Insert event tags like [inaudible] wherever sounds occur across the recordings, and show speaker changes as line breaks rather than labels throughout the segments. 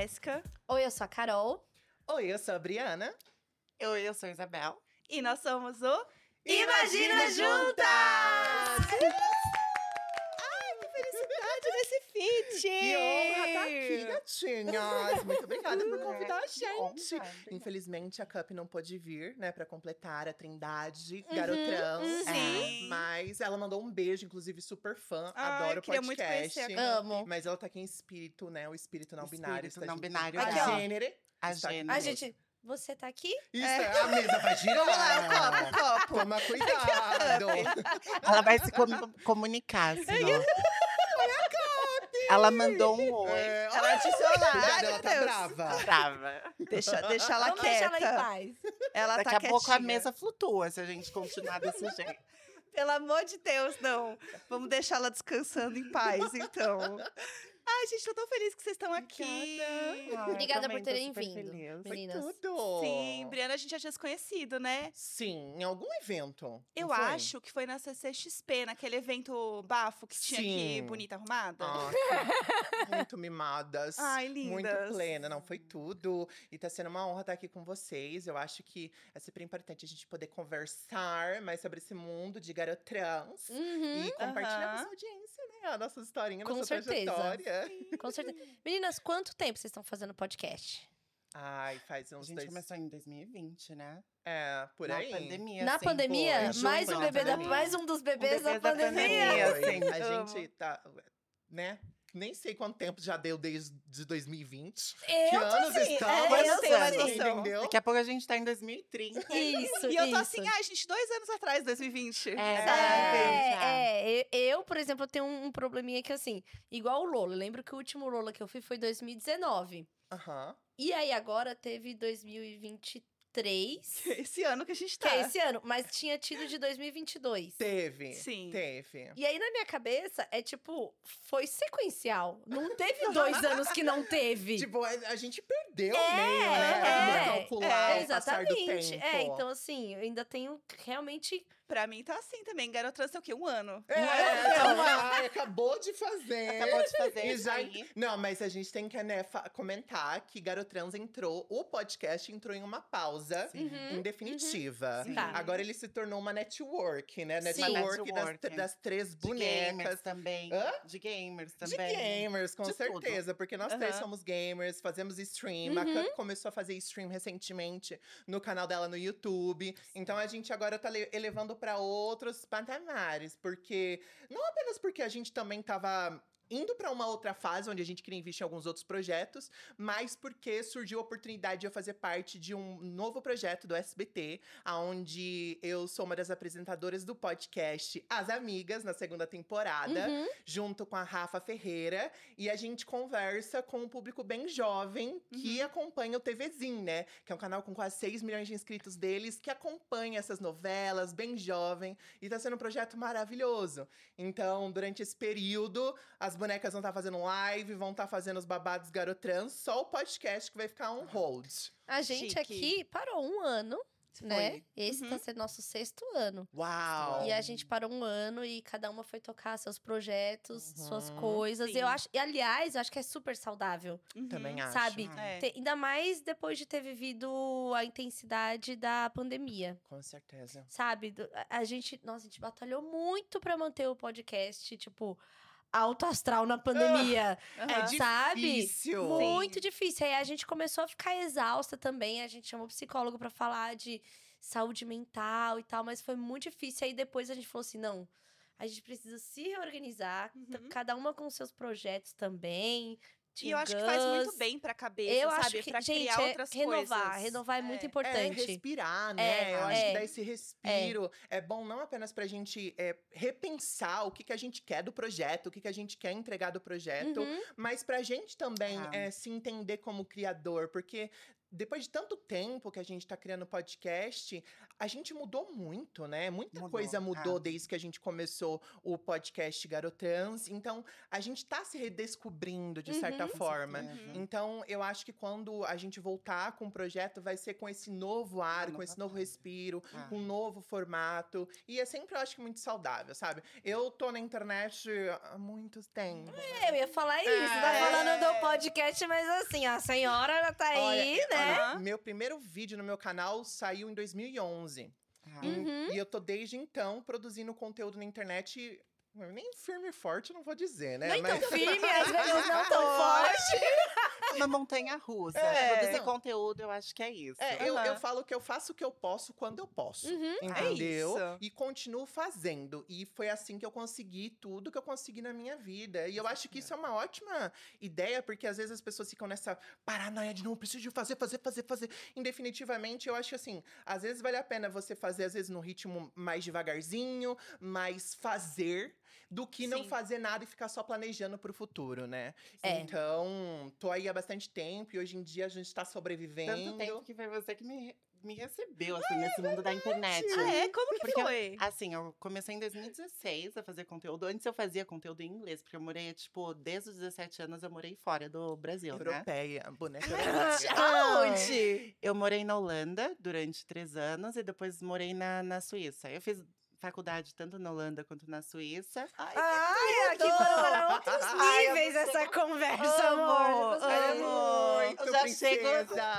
Jéssica.
Oi, eu sou a Carol.
Oi, eu sou a Briana.
Oi, eu sou a Isabel.
E nós somos o
Imagina Juntas!
Ai, que felicidade feat!
Que honra estar aqui, gatinhas! [laughs] Muito obrigada por convidar a gente. Infelizmente, a Cup não pôde vir, né, pra completar a trindade
Uhum,
garotrans.
uhum.
Sim.
Mas ela mandou um beijo, inclusive super fã.
Ai,
adoro o
queria muito
podcast.
conhecer a
Amo.
Mas ela tá aqui em espírito, né? O espírito não binário.
Espírito não binário
A gênero.
A
aqui
gênero.
A gente, você tá aqui?
Isso, a mesa vai girar.
Vamos lá, um copo, copo.
Toma cuidado.
Ela vai se com- comunicar, senão. Ela mandou um oi.
É,
Ela disse olá. Ai,
ela tá
Deus.
brava.
Brava.
Deixa, deixa ela
Vamos
quieta.
ela em paz.
Ela
Daqui
tá
a pouco a
quietinha.
mesa flutua se a gente continuar desse [laughs] jeito.
Pelo amor de Deus, não. Vamos deixar ela descansando em paz, então. Ai, gente, tô tão feliz que vocês estão aqui.
Obrigada por terem vindo.
Foi
Meninas.
tudo.
Sim, Briana, a gente já tinha se conhecido, né?
Sim, em algum evento.
Eu
foi?
acho que foi na CCXP, naquele evento bafo que tinha aqui,
Sim.
bonita arrumada.
Ah, muito mimadas. [laughs]
Ai,
Muito
lindas.
plena, não foi tudo. E tá sendo uma honra estar aqui com vocês. Eu acho que é super importante a gente poder conversar mais sobre esse mundo de garotrans.
Uhum,
E compartilhar com
Aham.
essa audiência, né? A nossa historinha, a
Com
nossa
certeza.
trajetória.
Com certeza. Meninas, quanto tempo vocês estão fazendo podcast?
Ai, faz
A
uns
gente
dois.
começou em 2020, né?
É, por
Na
aí.
pandemia.
Na pandemia, mais um
na
bebê da,
pandemia.
mais um dos bebês da
bebê da
pandemia.
pandemia. Sim. [laughs]
A gente tá, né? Nem sei quanto tempo já deu desde de 2020.
Eu
que
tô
anos
assim,
estamos?
é, eu
tenho mais
tô assim.
noção.
Entendeu?
Daqui a pouco a gente tá em 2030.
Isso,
E eu tô
isso.
assim, ai, gente, dois anos atrás, 2020.
É,
É, é, eu, por exemplo, eu tenho um, um probleminha que assim, igual o Lola. Eu lembro que o último Lola que eu fui foi 2019.
Aham.
E aí agora teve 2023,
Esse ano que a gente
que
tá.
é esse ano, mas tinha tido de 2022.
Teve.
Sim.
Teve.
E aí na minha cabeça é tipo, foi sequencial. Não teve [laughs] dois anos que não teve.
Tipo, a, gente perdeu
É,
meio, né?
É,
calcular
é,
o passar do
exatamente.
tempo.
É, então assim, eu ainda tenho realmente.
Pra mim tá assim também. Garotrans tem o quê? Um ano.
É, então, [laughs] ai, acabou de fazer.
Acabou de fazer
E já-
aí.
Não, mas a gente tem que né, comentar que Garotrans entrou, o podcast entrou em uma pausa
Uhum,
indefinitiva.
Sim.
Tá.
Agora ele se tornou uma network, né?
Sim.
Network, das,
Network.
das três
De gamers
bonecas.
também.
Hã?
De gamers
De
também.
gamers, com
De tudo.
certeza. Porque nós três
Aham.
somos gamers, fazemos stream. A
Uhum.
Cup começou a fazer stream recentemente no canal dela no YouTube. Então a gente agora tá le- elevando para outros patamares. Porque. Não apenas porque a gente também tava. Indo para uma outra fase onde a gente queria investir em alguns outros projetos, mas porque surgiu a oportunidade de eu fazer parte de um novo projeto do SBT, onde eu sou uma das apresentadoras do podcast As Amigas, na segunda temporada
Uhum.
junto com a Rafa Ferreira. E a gente conversa com um público bem jovem que acompanha o TVzinho, né? Que é um canal com quase 6 milhões de inscritos deles, que acompanha essas novelas, bem jovem. E tá sendo um projeto maravilhoso. Então, durante esse período, as bonecas vão estar fazendo live, vão estar fazendo os babados garotrans. Só o podcast que vai ficar on hold.
A gente
Chique.
aqui parou um ano, né?
Foi.
Esse
Uhum.
tá sendo nosso sexto ano.
Uau!
E a gente parou um ano e cada uma foi tocar seus projetos, suas
Uhum.
coisas.
Sim.
Eu acho, e aliás, eu acho que é super saudável,
Uhum.
Também acho.
sabe?
É.
Ter- ainda mais depois de ter vivido a intensidade da pandemia.
Com certeza.
Sabe? A, a gente, nossa, a gente batalhou muito pra manter o podcast, tipo, alto astral na pandemia.
Aham.
sabe?
Difícil.
Muito difícil. Aí a gente começou a ficar exausta também. A gente chamou psicólogo pra falar de saúde mental e tal, mas foi muito difícil. Aí depois a gente falou assim: não, a gente precisa se reorganizar,
Uhum.
cada uma com seus projetos também.
E eu acho que
Gus.
faz muito bem pra cabeça,
Eu
sabe?
acho que,
pra
gente,
criar
é
outras
renovar.
coisas.
Renovar é muito
É.
É,
importante.
respirar, né?
É,
eu acho
é.
que dar esse respiro é. bom não apenas pra gente é, repensar o que, que a gente quer do projeto, o que, que a gente quer entregar do projeto,
Uhum.
mas pra gente também
Ah.
é, se entender como criador, porque depois de tanto tempo que a gente tá criando podcast, a gente mudou muito, né? Muita
Mudou,
coisa mudou
é.
desde que a gente começou o podcast Garotrans. Então, a gente tá se redescobrindo de certa
Uhum.
forma.
certeza.
Então, eu acho que quando a gente voltar com o projeto, vai ser com esse novo ar, com esse novo respiro,
Ah.
com um novo formato. E é sempre, eu acho que, muito saudável, sabe? Eu tô na internet há muito tempo.
Eu ia falar isso, tá
É.
falando do podcast, mas assim, a senhora tá aí,
Olha,
né?
Olha, meu primeiro vídeo no meu canal saiu em 2011.
Ah,
Uhum.
E eu tô desde então produzindo conteúdo na internet. Nem firme e forte, não vou dizer, né?
Nem
Mas-
tão firme, [laughs] às vezes não tão forte. [laughs]
Uma montanha russa.
É.
Produzir
Não.
conteúdo, eu acho que é isso.
É, eu,
Aham.
eu falo que eu faço o que eu posso quando eu posso.
Uhum.
Entendeu?
É isso.
E continuo fazendo. E foi assim que eu consegui tudo que eu consegui na minha vida. E eu acho que isso é uma ótima ideia, porque às vezes as pessoas ficam nessa paranoia de não preciso de fazer, fazer, fazer, fazer. Indefinitivamente, eu acho que assim, às vezes vale a pena você fazer, às vezes, num ritmo mais devagarzinho, mais fazer. Do que não
Sim.
fazer nada e ficar só planejando pro futuro, né?
É.
Então, tô aí há bastante tempo e hoje em dia a gente tá sobrevivendo.
Tanto tempo que foi você que me, me recebeu, assim, nesse mundo da internet.
Ah, é? Como que
Porque
foi?
Assim, eu comecei em 2016 a fazer conteúdo. Antes eu fazia conteúdo em inglês, porque eu morei, tipo, desde os 17 anos eu morei fora do Brasil, né?
Europeia, boneca [laughs] europeia.
Aonde?
Eu morei na Holanda durante três anos e depois morei na, na Suíça. Eu fiz faculdade tanto na Holanda quanto na Suíça.
Ai,
Ai, aqui para outros [laughs]
Ai,
níveis
não
essa conversa,
Amo,
amor. Você
é
amo.
muito
Eu já
princesa.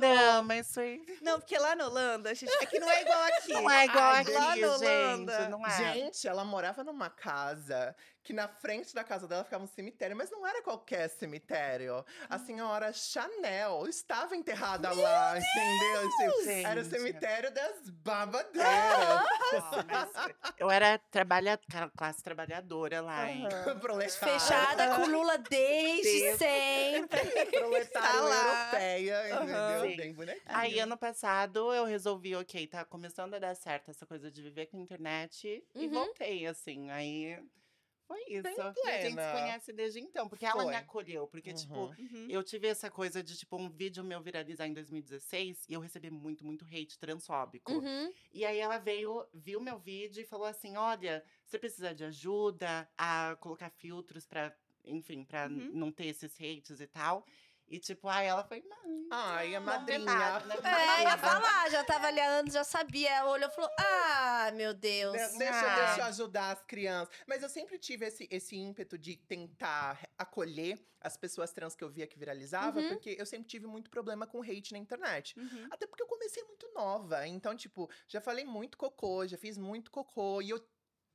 Não, mas foi.
Não, porque lá na Holanda, gente, é que não é igual aqui.
Não é igual
Ai,
aqui,
lá na Holanda.
gente. Não é.
Gente, ela morava numa casa que na frente da casa dela ficava um cemitério, mas não era qualquer cemitério. A senhora Chanel estava enterrada lá, entendeu? Assim, era o cemitério das babadeiras.
Eu era trabalha... classe trabalhadora lá, hein? [laughs]
Proletária.
Fechada com Lula desde sempre. [laughs]
Proletária
Tá lá.
europeia, entendeu?
Sim.
Bem bonitinho.
Aí, ano passado, eu resolvi, ok, tá começando a dar certo essa coisa de viver com internet. E
Uhum.
voltei, assim. Aí, foi isso. E a gente se conhece desde então. Porque ela me acolheu. Porque, tipo,
Uhum.
Uhum.
eu tive essa coisa de, tipo, um vídeo meu viralizar em 2016. E eu recebi muito, muito hate transfóbico.
Uhum.
E aí, ela veio, viu meu vídeo e falou assim, olha, você precisa de ajuda a colocar filtros pra... Enfim, pra
Uhum.
não ter esses hates e tal. E, tipo, aí ela foi... "Não,
Ai, a madrinha.
né?" [laughs]
É, ia falar, já tava ali há anos, já sabia. Ela olhou e falou: Ah, meu Deus.
De- Deixa,
Ah.
deixa eu ajudar as crianças. Mas eu sempre tive esse, esse ímpeto de tentar acolher as pessoas trans que eu via que viralizava,
Uhum.
porque eu sempre tive muito problema com hate na internet.
Uhum.
Até porque eu comecei muito nova. Então, tipo, já falei muito cocô, já fiz muito cocô. E eu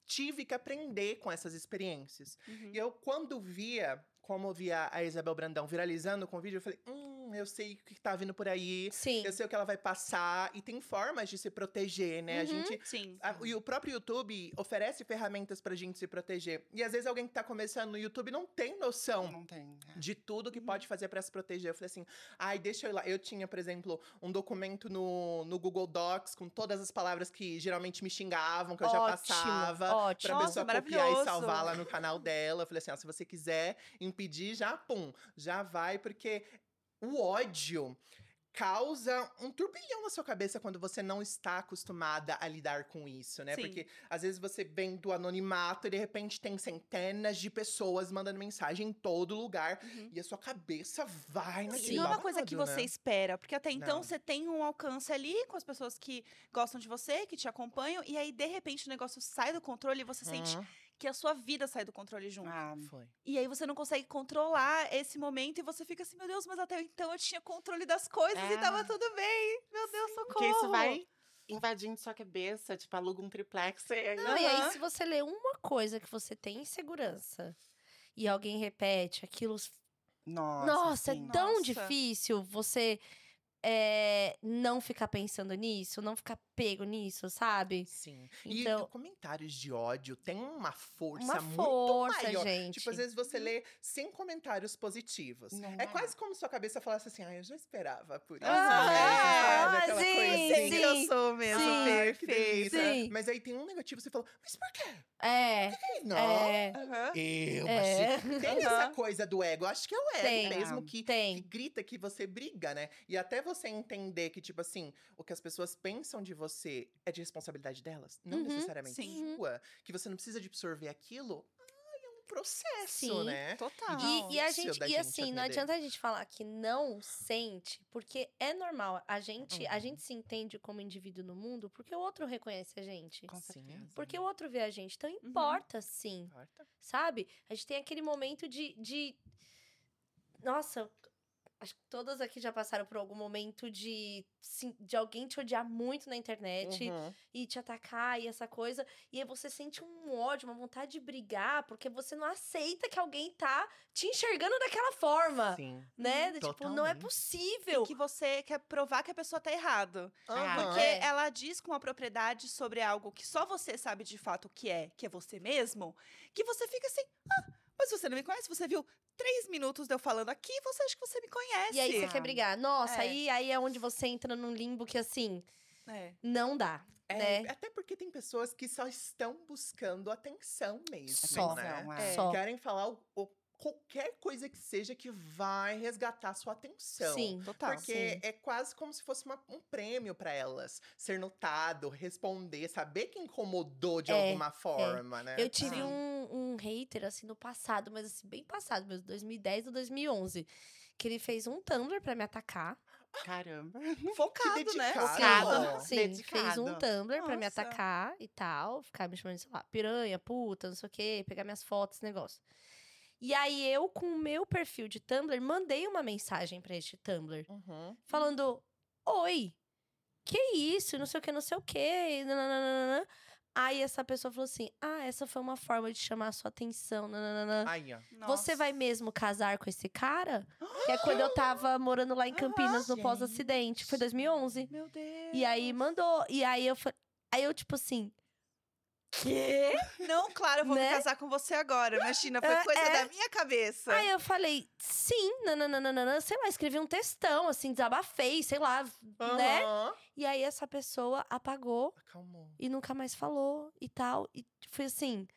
tive que aprender com essas experiências.
Uhum.
E eu, quando via, como via a Isabel Brandão viralizando com o vídeo, eu falei, hum, eu sei o que tá vindo por aí.
Sim.
Eu sei o que ela vai passar. E tem formas de se proteger, né? A
Uhum.
gente
Sim.
a- e o próprio YouTube oferece ferramentas pra gente se proteger. E às vezes alguém que tá começando no YouTube não tem noção
Não tem. é.
de tudo que
Uhum.
pode fazer pra se proteger. Eu falei assim, ai, deixa eu ir lá. Eu tinha, por exemplo, um documento no, no Google Docs com todas as palavras que geralmente me xingavam, que eu já
Ótimo,
passava. Pra
ótimo.
Nossa,
pessoa copiar e salvar lá no canal dela. Eu falei assim, ó, se você quiser impedir, já, pum, já vai, porque o ódio causa um turbilhão na sua cabeça quando você não está acostumada a lidar com isso, né?
Sim.
Porque às vezes você vem do anonimato e de repente tem centenas de pessoas mandando mensagem em todo lugar
Uhum.
e a sua cabeça vai
E
naquele
não é uma coisa que
babado,
você
né?
espera, porque até então
Não.
você tem um alcance ali com as pessoas que gostam de você, que te acompanham, e aí de repente o negócio sai do controle e você sente
Hum,
que a sua vida sai do controle junto.
Ah,
foi.
E aí você não consegue controlar esse momento e você fica assim, meu Deus, mas até então eu tinha controle das coisas e
É.
tava tudo bem. Meu Deus, socorro.
porque isso vai invadindo sua cabeça, tipo, aluga um triplex e aí...
Não, e aí, se você lê uma coisa que você tem insegurança e alguém repete aquilo.
Nossa,
Nossa,
sim.
é tão
Nossa.
difícil você é, não ficar pensando nisso, não ficar pego nisso, sabe?
Sim. E
Então-
comentários de ódio têm uma força
Uma
muito
força,
maior.
gente.
Tipo, às vezes você lê 100 comentários positivos.
Não
é
é.
quase como se sua cabeça falasse assim, ah, eu já esperava por isso.
Ah,
mesmo",
é,
sabe?
ah, sim,
coisa
Sim,
assim.
que eu sou mesmo.
Sim.
Perfeita.
Sim.
Mas aí tem um negativo, você fala, mas por quê?
É.
Não.
É.
Eu
É.
achei. Tem essa
Aham.
coisa do ego. Acho que é o ego
Tem.
mesmo que, que
Tem.
grita que você briga, né? E até você entender que, tipo assim, o que as pessoas pensam de você é de responsabilidade delas, não
Uhum,
necessariamente
sim.
sua. Que você não precisa de absorver aquilo. Ai, é um processo,
Sim.
né?
Total.
E, e a gente, e
gente
assim, não adianta a gente falar que não sente, porque é normal. A gente, a
Uhum.
gente se entende como indivíduo no mundo porque o outro reconhece a gente.
Com certeza.
Porque o outro vê a gente. Então importa, sim.
Importa.
Sabe? A gente tem aquele momento de. de... Nossa, acho que todas aqui já passaram por algum momento de, de alguém te odiar muito na internet
Uhum.
e te atacar e essa coisa. E aí você sente um ódio, uma vontade de brigar, porque você não aceita que alguém tá te enxergando daquela forma.
Sim.
Né? Do Tipo, não é possível.
E que você quer provar que a pessoa tá errado.
Aham.
Porque
É.
ela diz com a propriedade sobre algo que só você sabe de fato o que é, que é você mesmo, que você fica assim, ah, mas você não me conhece? Você viu três minutos de eu falando aqui, você acha que você me conhece.
E aí você
Ah.
quer brigar. Nossa,
É.
aí, aí é onde você entra num limbo que assim,
É.
não dá.
É,
né?
Até porque tem pessoas que só estão buscando atenção mesmo.
Só.
Né?
É.
Só.
Querem falar o, o- qualquer coisa que seja que vai resgatar sua atenção.
Sim.
Total.
Porque
sim.
é quase como se fosse uma- um prêmio pra elas. Ser notado, responder, saber que incomodou de
É,
alguma forma, né?
Eu tive um, um hater, assim, no passado, mas assim, bem passado, mesmo, 2010 ou 2011. Que ele fez um Tumblr pra me atacar.
Caramba. [laughs]
Focado, né?
dedicado.
Focado.
Sim, fez
Dedicado.
um Tumblr pra me
Nossa.
atacar e tal. Ficar me chamando, sei lá, piranha, puta, não sei o quê, pegar minhas fotos, esse negócio. E aí eu, com o meu perfil de Tumblr, mandei uma mensagem pra este Tumblr.
Uhum.
falando: Oi, que isso? Não sei o que, não sei o que. nananana." Aí essa pessoa falou assim: Ah, essa foi uma forma de chamar a sua atenção. nananana.
Ó.
Você vai mesmo casar com esse cara? [gasps] Que é quando eu tava morando lá em Campinas, no pós-acidente. Foi 2011.
Meu Deus.
E aí mandou. E aí eu falei. Aí eu, tipo assim. Quê?
Não, claro, eu vou
Né?
me casar com você agora. Imagina, foi
É,
coisa
é.
da minha cabeça.
Aí eu falei, sim, nananana, sei lá, escrevi um textão, assim, desabafei, sei lá, né? E aí essa pessoa apagou
Acalmou.
e nunca mais falou e tal. E foi assim.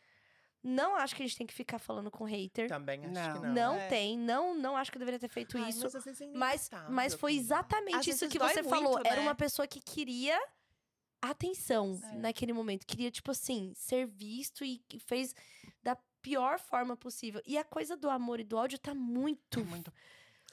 Não acho que a gente tem que ficar falando com hater.
Também acho
Não.
que
Não,
não.
É.
tem, não, não acho que eu deveria ter feito
Ai,
isso.
mas, é
Mas, mas foi exatamente
Às
isso que você
muito,
falou. Era
né?
uma pessoa que queria atenção
É.
naquele momento. Queria, tipo assim, ser visto e fez da pior forma possível. E a coisa do amor e do ódio tá muito,
Muito.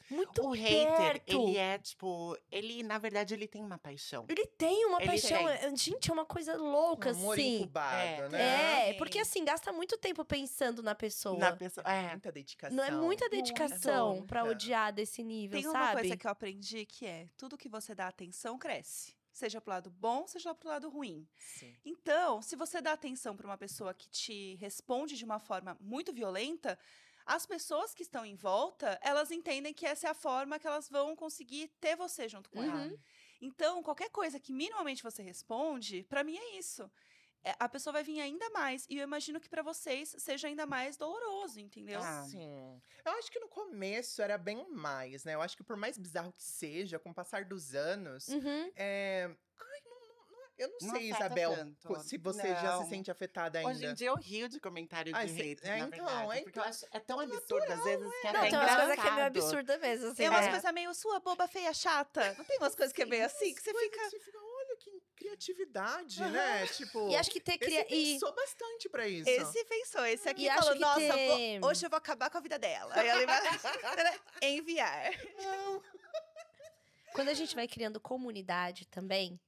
muito
O hater,
perto.
ele é tipo. Ele, na verdade, ele tem uma paixão.
Ele tem uma
Ele
paixão.
tem.
é- Gente, é uma coisa louca,
Um amor
assim.
incubado,
É.
né?
É, porque assim, gasta muito tempo pensando na pessoa.
Na pessoa. É.
Muita dedicação.
Não é muita dedicação
Muita.
pra odiar desse nível,
Tem uma
sabe?
coisa que eu aprendi que é: tudo que você dá atenção cresce. Seja pro lado bom, seja pro lado ruim.
Sim.
Então, se você dá atenção para uma pessoa que te responde de uma forma muito violenta, as pessoas que estão em volta, elas entendem que essa é a forma que elas vão conseguir ter você junto com ela.
Uhum.
Então, qualquer coisa que minimamente você responde, para mim é isso. É, a pessoa vai vir ainda mais. E eu imagino que para vocês seja ainda mais doloroso, entendeu?
Ah.
Sim. Eu acho que no começo era bem mais, né? Eu acho que por mais bizarro que seja, com o passar dos anos,
Uhum.
é... Ai, não, não- não- eu não,
Não
sei, Isabel,
tanto.
se você já se
Não.
sente afetada ainda.
Hoje em dia eu rio de comentário de
Ai, cê-
hate,
é,
na
então,
verdade.
é
porque eu
então-
acho é tão absurdo, às vezes, que é
Não, tem umas coisas que é meio absurda mesmo, assim.
Tem umas
né?
coisas meio sua boba, feia, chata. Não tem umas coisas que é meio assim, que você fica.
Você fica, criatividade, né? Tipo,
E acho que ter
esse
cria... e
pensou bastante pra isso.
Esse pensou, esse aqui
E acho
falou,
que
nossa,
ter-
vou- hoje eu vou acabar com a vida dela. Aí ele vai [laughs] enviar.
quando a gente vai criando comunidade também,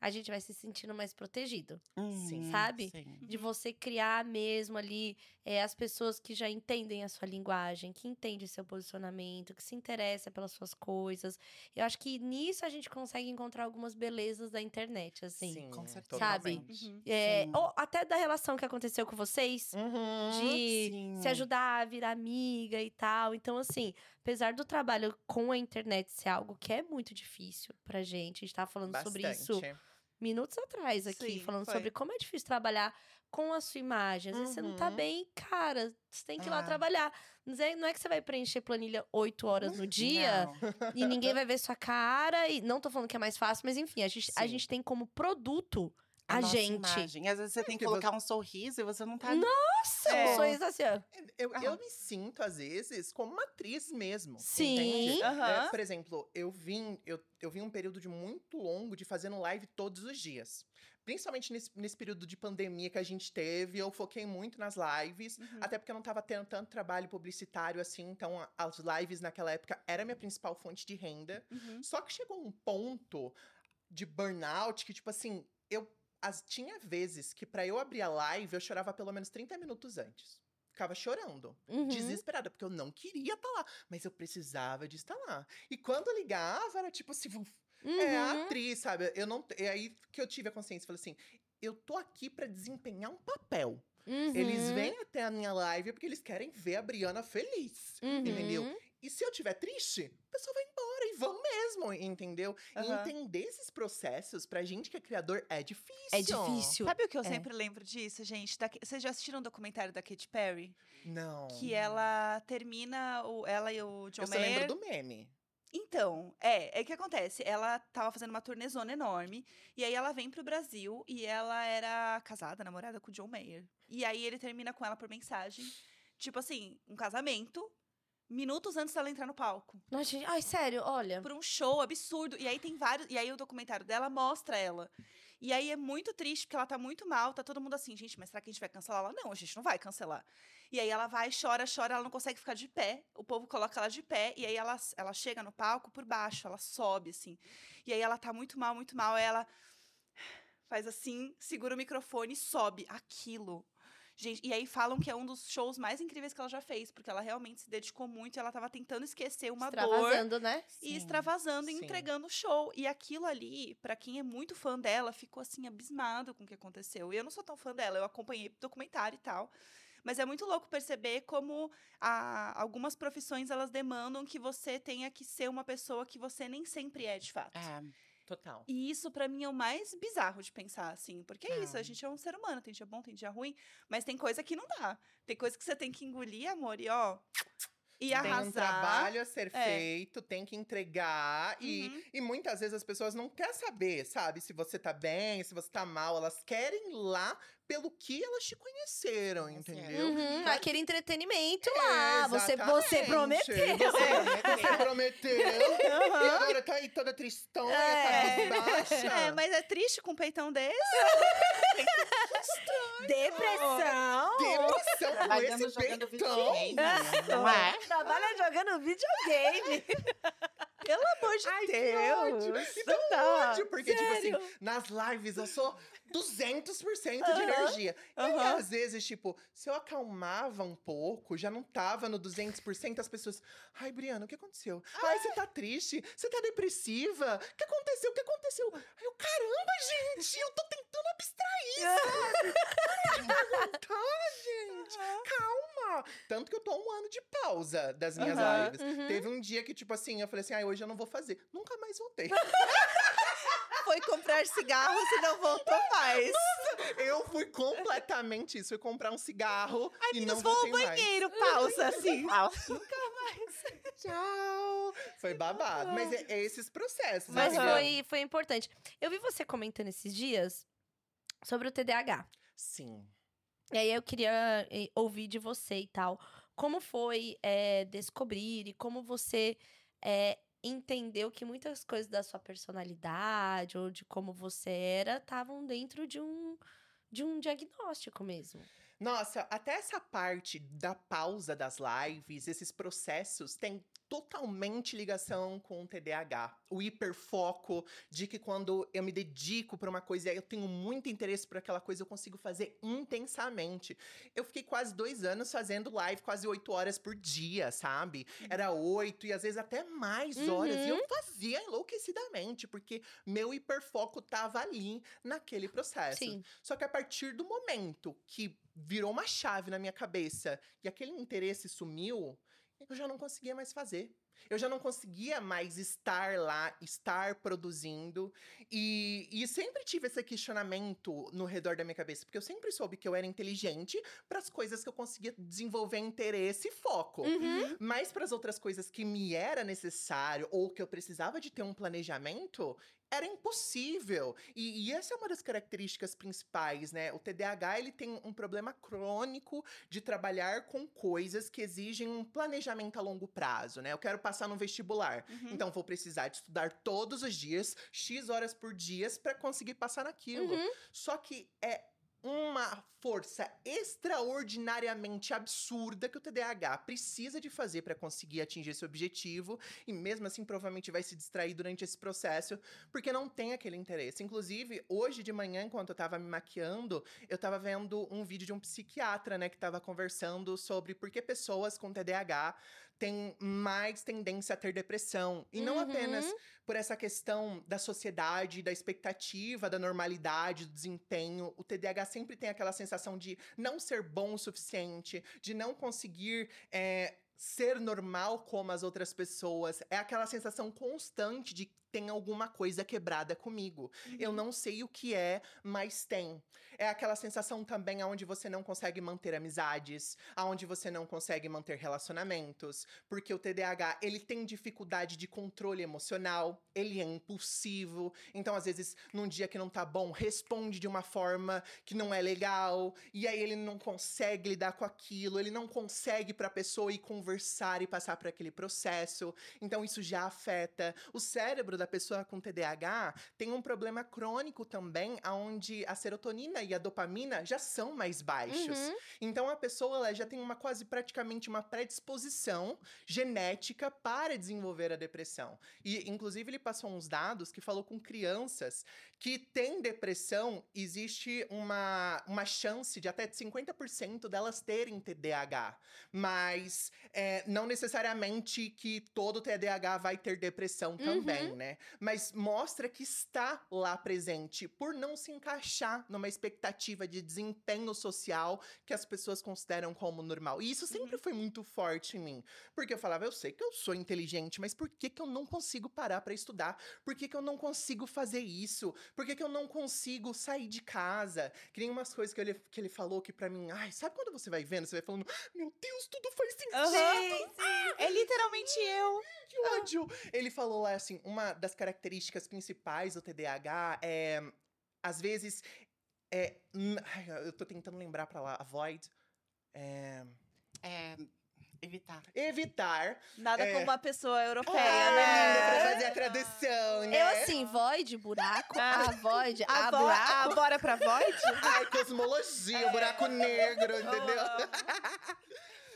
a gente vai se sentindo mais protegido.
Uhum,
sabe?
sim.
De você criar mesmo ali é, as pessoas que já entendem a sua linguagem, que entendem seu posicionamento, que se interessa pelas suas coisas. Eu acho que nisso a gente consegue encontrar algumas belezas da internet, assim.
Sim,
com certeza.
Sabe?
Uhum.
É,
Sim.
ou até da relação que aconteceu com vocês.
Uhum.
de
Sim.
se ajudar a virar amiga e tal. Então, assim, apesar do trabalho com a internet ser algo que é muito difícil pra gente, a gente tava falando sobre isso
Bastante.
minutos atrás aqui,
Sim,
falando
foi.
sobre como é difícil trabalhar com a sua imagem. Às vezes você não tá
Uhum.
bem, cara, você tem que ir lá
Ah.
trabalhar. Não é, não é que você vai preencher planilha oito horas no dia
Não.
e [laughs] ninguém vai ver sua cara. E não tô falando que é mais fácil, mas enfim, a gente, a gente tem como produto A
nossa
gente.
imagem. Às vezes você tem que
que você-
colocar um sorriso e você não tá.
Nossa,
É.
um sorriso assim, ó.
Eu, eu me sinto, às vezes, como uma atriz mesmo.
Sim.
Aham.
É, por exemplo, eu vim, eu, eu vim um período de muito longo de fazendo live todos os dias. Principalmente nesse, nesse período de pandemia que a gente teve, eu foquei muito nas lives.
Uhum.
Até porque eu não tava tendo tanto trabalho publicitário assim, então a- as lives naquela época era a minha principal fonte de renda.
Uhum.
Só que chegou um ponto de burnout que, tipo assim, eu as, tinha vezes que pra eu abrir a live eu chorava pelo menos 30 minutos antes. Ficava chorando,
Uhum.
desesperada, porque eu não queria estar lá, mas eu precisava de estar lá. E quando ligava, era tipo assim, é a
Uhum.
atriz, sabe? Eu não, é aí que eu tive a consciência, falei assim, eu tô aqui pra desempenhar um papel. Eles
Uhum.
vêm até a minha live porque eles querem ver a Briana feliz. entendeu?
Uhum.
E se eu tiver triste, a pessoa vai embora e vão mesmo, entendeu? E
Aham.
entender esses processos pra gente que é criador é difícil.
É difícil.
Sabe o que eu
É.
sempre lembro disso, gente? Da- Vocês já assistiram um documentário da Katy Perry?
Não.
Que ela termina, o, ela e o John
Eu só
Mayer...
lembro do meme.
Então, é, é que acontece. Ela tava fazendo uma turnezona enorme, e aí ela vem pro Brasil e ela era casada, namorada com o John Mayer. E aí ele termina com ela por mensagem, tipo assim, um casamento, minutos antes dela entrar no palco.
Nossa, ai, sério, olha.
Por um show absurdo. E aí tem vários. E aí o documentário dela mostra ela. E aí é muito triste, porque ela tá muito mal, tá todo mundo assim, gente, mas será que a gente vai cancelar ela? Não, a gente não vai cancelar. E aí ela vai, chora, chora, ela não consegue ficar de pé. O povo coloca ela de pé, e aí ela, ela chega no palco por baixo, ela sobe, assim. E aí ela tá muito mal, muito mal, ela faz assim, segura o microfone e sobe aquilo. Gente, e aí falam que é um dos shows mais incríveis que ela já fez, porque ela realmente se dedicou muito, e ela tava tentando esquecer uma dor
Extravasando, né?
e
Sim,
extravasando e
sim.
entregando o show. E aquilo ali, pra quem é muito fã dela, ficou assim abismado com o que aconteceu. E eu não sou tão fã dela, eu acompanhei documentário e tal. Mas é muito louco perceber como a- algumas profissões elas demandam que você tenha que ser uma pessoa que você nem sempre é de fato.
É.
Total.
E isso pra mim é o mais bizarro de pensar, assim. Porque é isso,
É.
a gente é um ser humano, tem dia bom, tem dia ruim, mas tem coisa que não dá. Tem coisa que você tem que engolir, amor, e ó. E
Tem
arrasar.
um trabalho a ser
É.
feito, tem que entregar. E,
Uhum.
e muitas vezes as pessoas não querem saber, sabe? Se você tá bem, se você tá mal. Elas querem ir lá pelo que elas te conheceram,
Tá
entendeu?
Uhum,
Claro
aquele entretenimento
É,
lá. Você, você prometeu.
Você [laughs] prometeu. Você prometeu. E
Aham.
agora tá aí toda tristona,
É.
tá baixa.
É, mas é triste com um peitão desse. [laughs]
Depressão.
Depressão com esse
jogando
peitão.
videogame. Não é?
Trabalha jogando videogame. [laughs]
Pelo amor de
Ai, que
Deus.
ódio.
não
Então,
dá.
ódio, porque, tipo
Sério?
assim, nas lives eu sou 200% de
Aham,
energia. E aí, às vezes, tipo, se eu acalmava um pouco, já não tava no 200%, as pessoas... Ai, Briana, o que aconteceu? Ai, você tá triste? Você tá depressiva? O que aconteceu? O que aconteceu? Aí eu, caramba, gente, eu tô tentando abstrair, [laughs] sabe? De perguntar, gente. Calma. Tanto que eu tô há um ano de pausa das minhas lives.
uhum.
Teve um dia que, tipo assim, eu falei assim, ai, hoje eu não vou fazer. Nunca mais voltei. [laughs]
Foi comprar cigarros e não voltou mais.
Eu fui completamente isso. Fui comprar um cigarro
Ai,
e não
vou ao
voltei mais.
banheiro, pausa, assim. [laughs]
Tchau. Foi babado. Mas é, é esses processos.
Mas
entendeu?
foi, foi importante. Eu vi você comentando esses dias sobre o TDAH.
Sim.
E aí eu queria eh, ouvir de você e tal. Como foi eh, descobrir e como você eh, entendeu que muitas coisas da sua personalidade ou de como você era estavam dentro de um, de um diagnóstico mesmo.
Nossa, até essa parte da pausa das lives, esses processos, tem totalmente ligação com o TDAH. O hiperfoco de que quando eu me dedico para uma coisa e eu tenho muito interesse por aquela coisa, eu consigo fazer intensamente. Eu fiquei quase dois anos fazendo live, quase oito horas por dia, sabe? Era oito e às vezes até mais horas. E eu fazia enlouquecidamente, porque meu hiperfoco tava ali naquele processo.
Sim.
Só que a partir do momento que virou uma chave na minha cabeça e aquele interesse sumiu, eu já não conseguia mais fazer. Eu já não conseguia mais estar lá, estar produzindo. E, e sempre tive esse questionamento no redor da minha cabeça, porque eu sempre soube que eu era inteligente para as coisas que eu conseguia desenvolver interesse e foco.
Uhum.
Mas para as outras coisas que me era necessário ou que eu precisava de ter um planejamento, era impossível. E, e, essa é uma das características principais, né? O TDAH ele tem um problema crônico de trabalhar com coisas que exigem um planejamento a longo prazo, né? Eu quero passar no vestibular,
Uhum.
então vou precisar de estudar todos os dias, x horas por dia, para conseguir passar naquilo.
Uhum.
Só que é uma força extraordinariamente absurda que o TDAH precisa de fazer para conseguir atingir esse objetivo e mesmo assim provavelmente vai se distrair durante esse processo porque não tem aquele interesse. Inclusive, hoje de manhã enquanto eu tava me maquiando, eu tava vendo um vídeo de um psiquiatra, né, que tava conversando sobre por que pessoas com TDAH têm mais tendência a ter depressão e não
Uhum.
apenas por essa questão da sociedade, da expectativa, da normalidade, do desempenho. O TDAH sempre tem aquela sensação de não ser bom o suficiente, de não conseguir é, ser normal como as outras pessoas. É aquela sensação constante de tem alguma coisa quebrada comigo. Eu
Uhum.
não sei o que é, mas tem. É aquela sensação também onde você não consegue manter amizades, aonde você não consegue manter relacionamentos, porque o TDAH, ele tem dificuldade de controle emocional, ele é impulsivo, então às vezes num dia que não tá bom, responde de uma forma que não é legal, e aí ele não consegue lidar com aquilo, ele não consegue para a pessoa ir conversar e passar por aquele processo. Então isso já afeta o cérebro da pessoa com TDAH, tem um problema crônico também, aonde a serotonina e a dopamina já são mais baixos.
Uhum.
Então a pessoa ela já tem uma quase praticamente uma predisposição genética para desenvolver a depressão. E inclusive ele passou uns dados que falou com crianças que têm depressão, existe uma, uma chance de até de 50% delas terem TDAH. Mas é, não necessariamente que todo TDAH vai ter depressão também, né? Mas mostra que está lá presente por não se encaixar numa expectativa de desempenho social que as pessoas consideram como normal. E isso sempre foi muito forte em mim. Porque eu falava, eu sei que eu sou inteligente, mas por que, que eu não consigo parar para estudar? Por que, que eu não consigo fazer isso? Por que, que eu não consigo sair de casa? Que nem umas coisas que ele, que ele falou que para mim, ai, sabe quando você vai vendo, você vai falando, meu Deus, tudo faz sentido.
Aham. É literalmente eu.
Que ódio! Ele falou lá assim: uma das características principais do TDAH é. Às vezes. É, ai, eu tô tentando lembrar pra lá. Avoid. É,
É, evitar.
evitar.
Nada
É.
como uma pessoa europeia,
Ah,
né?
Pra fazer a tradução, né?
Eu assim, void, buraco,
Ah.
a void, a,
A, vo-
buraco.
a bora pra Void?
Ai, cosmologia, buraco negro, entendeu? [laughs]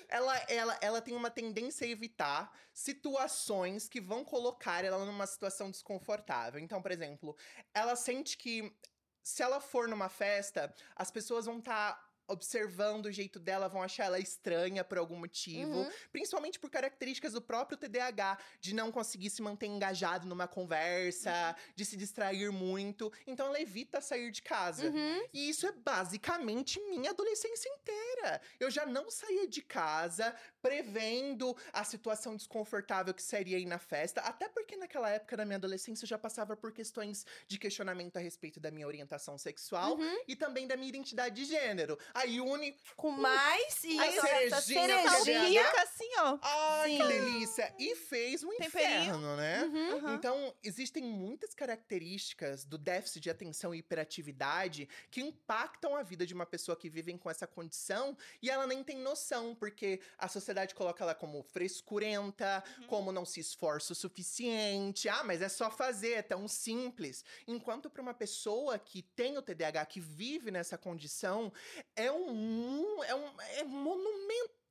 ela, ela, ela tem uma tendência a evitar situações que vão colocar ela numa situação desconfortável. Então, por exemplo, ela sente que se ela for numa festa, as pessoas vão estar. Observando o jeito dela, vão achar ela estranha por algum motivo,
Uhum.
principalmente por características do próprio TDAH, de não conseguir se manter engajado numa conversa, de se distrair muito. Então ela evita sair de casa.
Uhum.
E isso é basicamente minha adolescência inteira. Eu já não saía de casa prevendo a situação desconfortável que seria ir na festa, até porque naquela época da minha adolescência eu já passava por questões de questionamento a respeito da minha orientação sexual
Uhum.
e também da minha identidade de gênero. Aí une.
Com mais e
A cerejinha.
Fica assim, ó.
Ai, que delícia! E fez um
Temperinho.
inferno, né?
Uhum.
Aham.
Então, existem muitas características do déficit de atenção e hiperatividade que impactam a vida de uma pessoa que vive com essa condição e ela nem tem noção, porque a sociedade coloca ela como frescurenta,
Uhum.
como não se esforça o suficiente. Ah, mas é só fazer, é tão simples. Enquanto para uma pessoa que tem o TDAH, que vive nessa condição, é um, é um é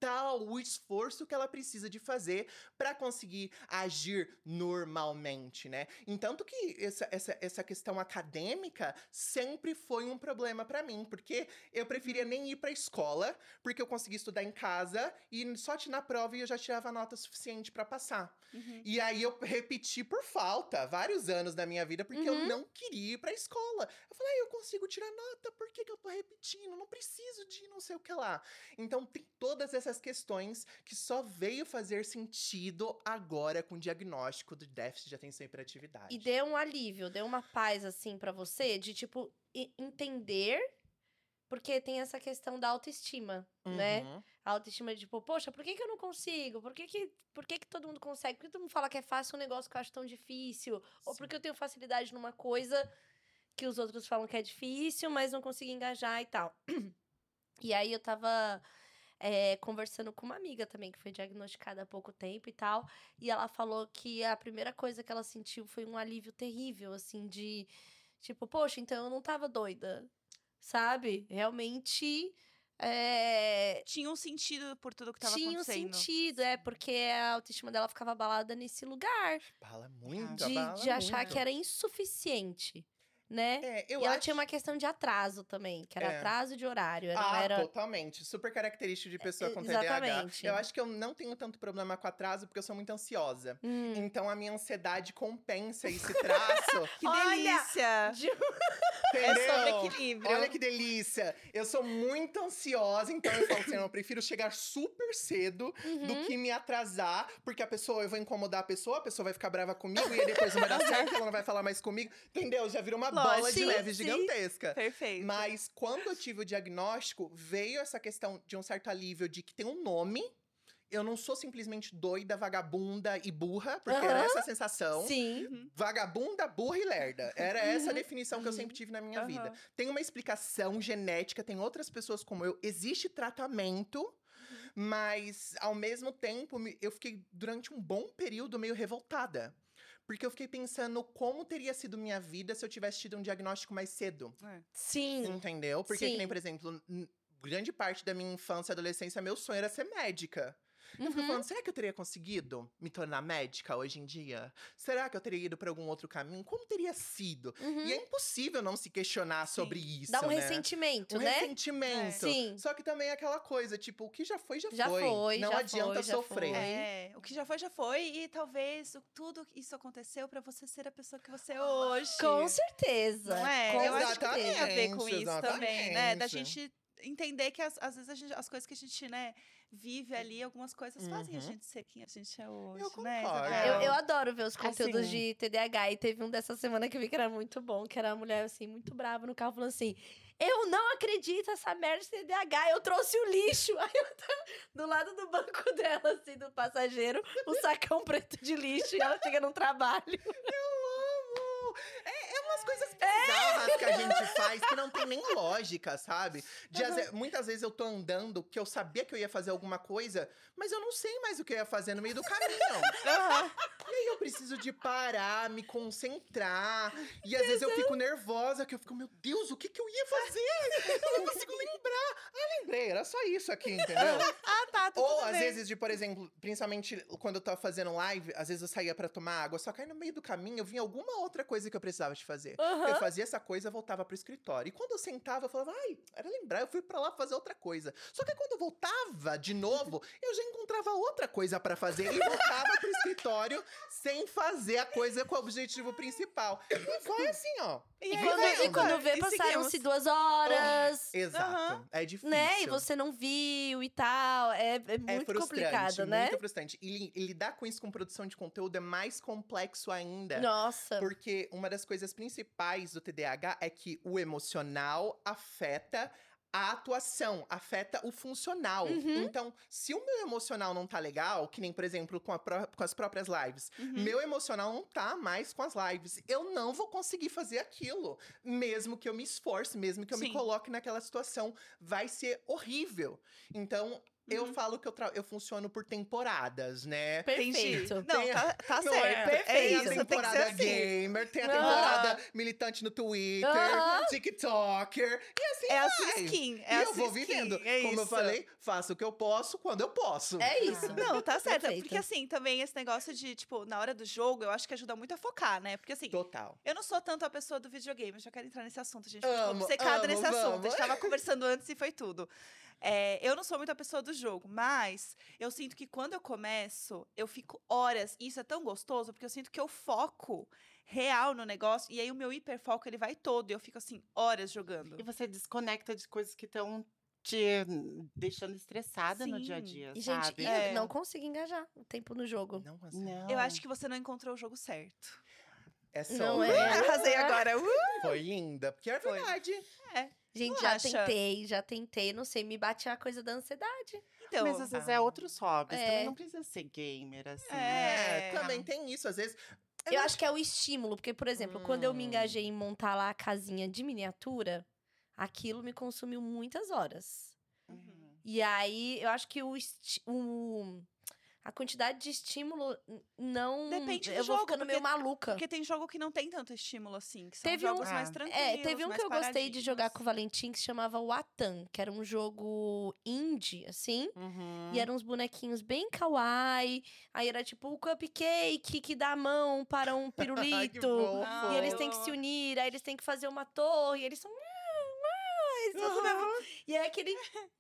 monumental o esforço que ela precisa de fazer para conseguir agir normalmente, né? Entanto que essa, essa, essa questão acadêmica sempre foi um problema para mim, porque eu preferia nem ir para escola, porque eu conseguia estudar em casa e só tinha na prova e eu já tirava nota suficiente para passar.
Uhum.
E aí eu repeti por falta vários anos da minha vida, porque eu
Uhum.
não queria ir pra escola. Eu falei, ah, eu consigo tirar nota, por que, que eu tô repetindo? Não preciso de não sei o que lá. Então tem todas essas questões que só veio fazer sentido agora com o diagnóstico do déficit de atenção e hiperatividade.
E deu um alívio, deu uma paz, assim, pra você, de, tipo, entender porque tem essa questão da autoestima, né?
Uhum.
A autoestima de, tipo, poxa, por que, que eu não consigo? Por que que, por que que todo mundo consegue? Por que todo mundo fala que é fácil um negócio que eu acho tão difícil? Ou
Sim.
porque eu tenho facilidade numa coisa que os outros falam que é difícil, mas não consigo engajar e tal. [clears throat] E aí eu tava é, conversando com uma amiga também, que foi diagnosticada há pouco tempo e tal. E ela falou que a primeira coisa que ela sentiu foi um alívio terrível, assim, de tipo, poxa, então eu não tava doida. Sabe? Realmente. É,
Tinha um sentido por tudo que tava
tinha um
acontecendo.
sentido, é, porque a autoestima dela ficava abalada nesse lugar.
Bala muito,
De,
abala
de achar
muito.
que era insuficiente, né?
É, eu
e ela
acho...
tinha uma questão de atraso também, que era
É.
atraso de horário. Não
Ah,
era.
totalmente. Super característico de pessoa
É,
com TDAH.
exatamente.
Eu acho que eu não tenho tanto problema com atraso porque eu sou muito ansiosa.
Hum.
Então a minha ansiedade compensa esse traço. [laughs]
Que
Olha!
delícia!
De-
É
entendeu?
sobre equilíbrio.
Olha que delícia! Eu sou muito ansiosa, então eu falo assim, eu prefiro chegar super cedo do
Uhum.
que me atrasar, porque a pessoa, eu vou incomodar a pessoa, a pessoa vai ficar brava comigo e aí depois não vai dar certo, ela não vai falar mais comigo. Entendeu? Já virou uma Bola de
sim,
neve
sim.
gigantesca.
Perfeito.
Mas quando eu tive o diagnóstico, veio essa questão de um certo alívio de que tem um nome. Eu não sou simplesmente doida, vagabunda e burra, porque era
Aham.
essa a sensação.
Sim.
Uhum.
Vagabunda, burra e lerda. Era essa a
Uhum,
definição que eu
uhum.
sempre tive na minha
Aham.
vida. Tem uma explicação genética, tem outras pessoas como eu. Existe tratamento, mas ao mesmo tempo eu fiquei durante um bom período meio revoltada. Porque eu fiquei pensando como teria sido minha vida se eu tivesse tido um diagnóstico mais cedo.
É.
Sim.
Entendeu? Porque, que
Sim.
nem, por exemplo, grande parte da minha infância e adolescência, meu sonho era ser médica. Eu fico
Uhum.
falando, será que eu teria conseguido me tornar médica hoje em dia? Será que eu teria ido para algum outro caminho? Como teria sido?
Uhum.
E é impossível não se questionar sobre isso,
Dá um
né?
ressentimento,
Um
né?
ressentimento.
Sim.
Só que também é aquela coisa, tipo, o que já foi, já,
Já foi,
Não
já
adianta
foi, já
sofrer.
foi.
É, o que já foi, já foi. E talvez tudo isso aconteceu pra você ser a pessoa que você é hoje.
Com certeza.
Não é?
Com
eu acho que tem a ver com
certeza.
isso também, né? Da
Exatamente.
gente entender que às, às vezes a gente- as coisas que a gente, né, vive ali, algumas coisas fazem a
Uhum.
gente ser quem a gente é hoje,
Eu
né?
concordo.
Isabel?
Eu, eu adoro ver os conteúdos
Assim.
de TDAH. E teve um dessa semana que eu vi que era muito bom, que era uma mulher, assim, muito brava no carro, falando assim: Eu não acredito essa merda de TDAH, eu trouxe o lixo. [laughs] Aí eu tava do lado do banco dela, assim, do passageiro, o sacão preto de lixo, e ela chega no trabalho.
amo! É, é umas coisas bizarras que a gente faz que não tem nem lógica, sabe? Às ve- muitas vezes eu tô andando, que eu sabia que eu ia fazer alguma coisa, mas eu não sei mais o que eu ia fazer no meio do caminho.
Aham.
E aí eu preciso de parar, me concentrar. E às vezes eu fico nervosa, que eu fico, meu Deus, o que, que eu ia fazer? Eu não consigo lembrar. Ah, lembrei, era só isso aqui, entendeu?
Ah, tá, tudo
Ou às
bem.
vezes, de, por exemplo, principalmente quando eu tava fazendo live, às vezes eu saía pra tomar água, só que aí no meio do caminho eu vinha alguma outra coisa que eu precisava de fazer.
Aham.
Eu fazia essa coisa, voltava pro escritório. E quando eu sentava, eu falava, ai, era lembrar, eu fui pra lá fazer outra coisa. Só que quando eu voltava de novo, [laughs] eu já encontrava outra coisa pra fazer e voltava pro escritório sem fazer a coisa com o objetivo principal. E foi assim, ó.
E,
E quando,
vai
e quando vê, passaram-se duas horas.
Exato.
Aham.
É difícil.
Né? E você não viu e tal. É, é
É
muito
frustrante,
complicado, né?
muito frustrante. E, e lidar com isso com produção de conteúdo é mais complexo ainda.
Nossa.
Porque uma das coisas principais do TDAH é que o emocional afeta a atuação, afeta o funcional.
Uhum.
Então, se o meu emocional não tá legal, que nem, por exemplo, com, pró- com as próprias lives,
Uhum.
meu emocional não tá mais com as lives. Eu não vou conseguir fazer aquilo. Mesmo que eu me esforce, mesmo que eu me
Sim.
coloque naquela situação. Vai ser horrível. Então, eu
Uhum.
falo que eu, eu funciono por temporadas, né?
Perfeito.
Não,
Tem a-
tá, tá
Não é?
certo. É,
Tem
isso,
a
tem que
temporada
ser assim.
gamer, tem a temporada militante no Twitter,
Aham.
TikToker. E assim
É a
vai.
sua skin. É
e
a
eu vou vivendo.
É
Como eu
isso.
falei, faço o que eu posso quando eu posso.
É isso.
Não, tá certo.
Perfeito.
Porque assim, também esse negócio de, tipo, na hora do jogo, eu acho que ajuda muito a focar, né? Porque assim,
Total.
eu não sou tanto a pessoa do videogame, eu já quero entrar nesse assunto, gente.
Amo, Amo,
nesse assunto. A
vamos.
gente tava conversando antes e foi tudo. É, eu não sou muito a pessoa do jogo, mas eu sinto que quando eu começo, eu fico horas, e isso é tão gostoso, porque eu sinto que eu foco real no negócio, e aí o meu hiperfoco ele vai todo, e eu fico assim, horas jogando.
E você desconecta de coisas que estão te deixando estressada no dia a
Sim.
dia,
E, gente,
sabe?
e
É.
eu não consigo engajar o tempo no jogo.
Não,
Não.
Eu acho que você não encontrou o jogo certo.
é só.
Não
Uh,
é. [laughs]
Arrasei agora. [laughs] Uh!
Foi linda. Porque é
Foi.
verdade.
É.
Gente,
Não
já
acha?
tentei, já tentei, não sei, me bate a coisa da ansiedade.
Então,
Mas às vezes é
Ah.
outros hobbies.
É.
Também não precisa ser gamer, assim.
É,
É, também tem isso. Às vezes. eu
Eu acho que é o estímulo, porque, por exemplo, quando eu me
Hum.
engajei em montar lá a casinha de miniatura, aquilo me consumiu muitas horas.
Uhum.
E aí, eu acho que o, o- a quantidade de estímulo não.
Depende do
eu vou
jogo,
ficando meio
porque-
maluca.
Porque tem jogo que não tem tanto estímulo assim, que são
Teve um-
jogos mais
Ah.
tranquilos.
É, teve um que eu gostei de jogar com o. Valentim que se chamava Watan, que era um jogo indie, assim.
Uhum.
E eram uns bonequinhos bem kawaii. Aí era tipo o cupcake que dá a mão para um [laughs]
Ai,
pirulito.
fofo.
E eles têm que se unir, aí eles têm que fazer uma torre, e eles são. Fofos. E é aquele. [laughs]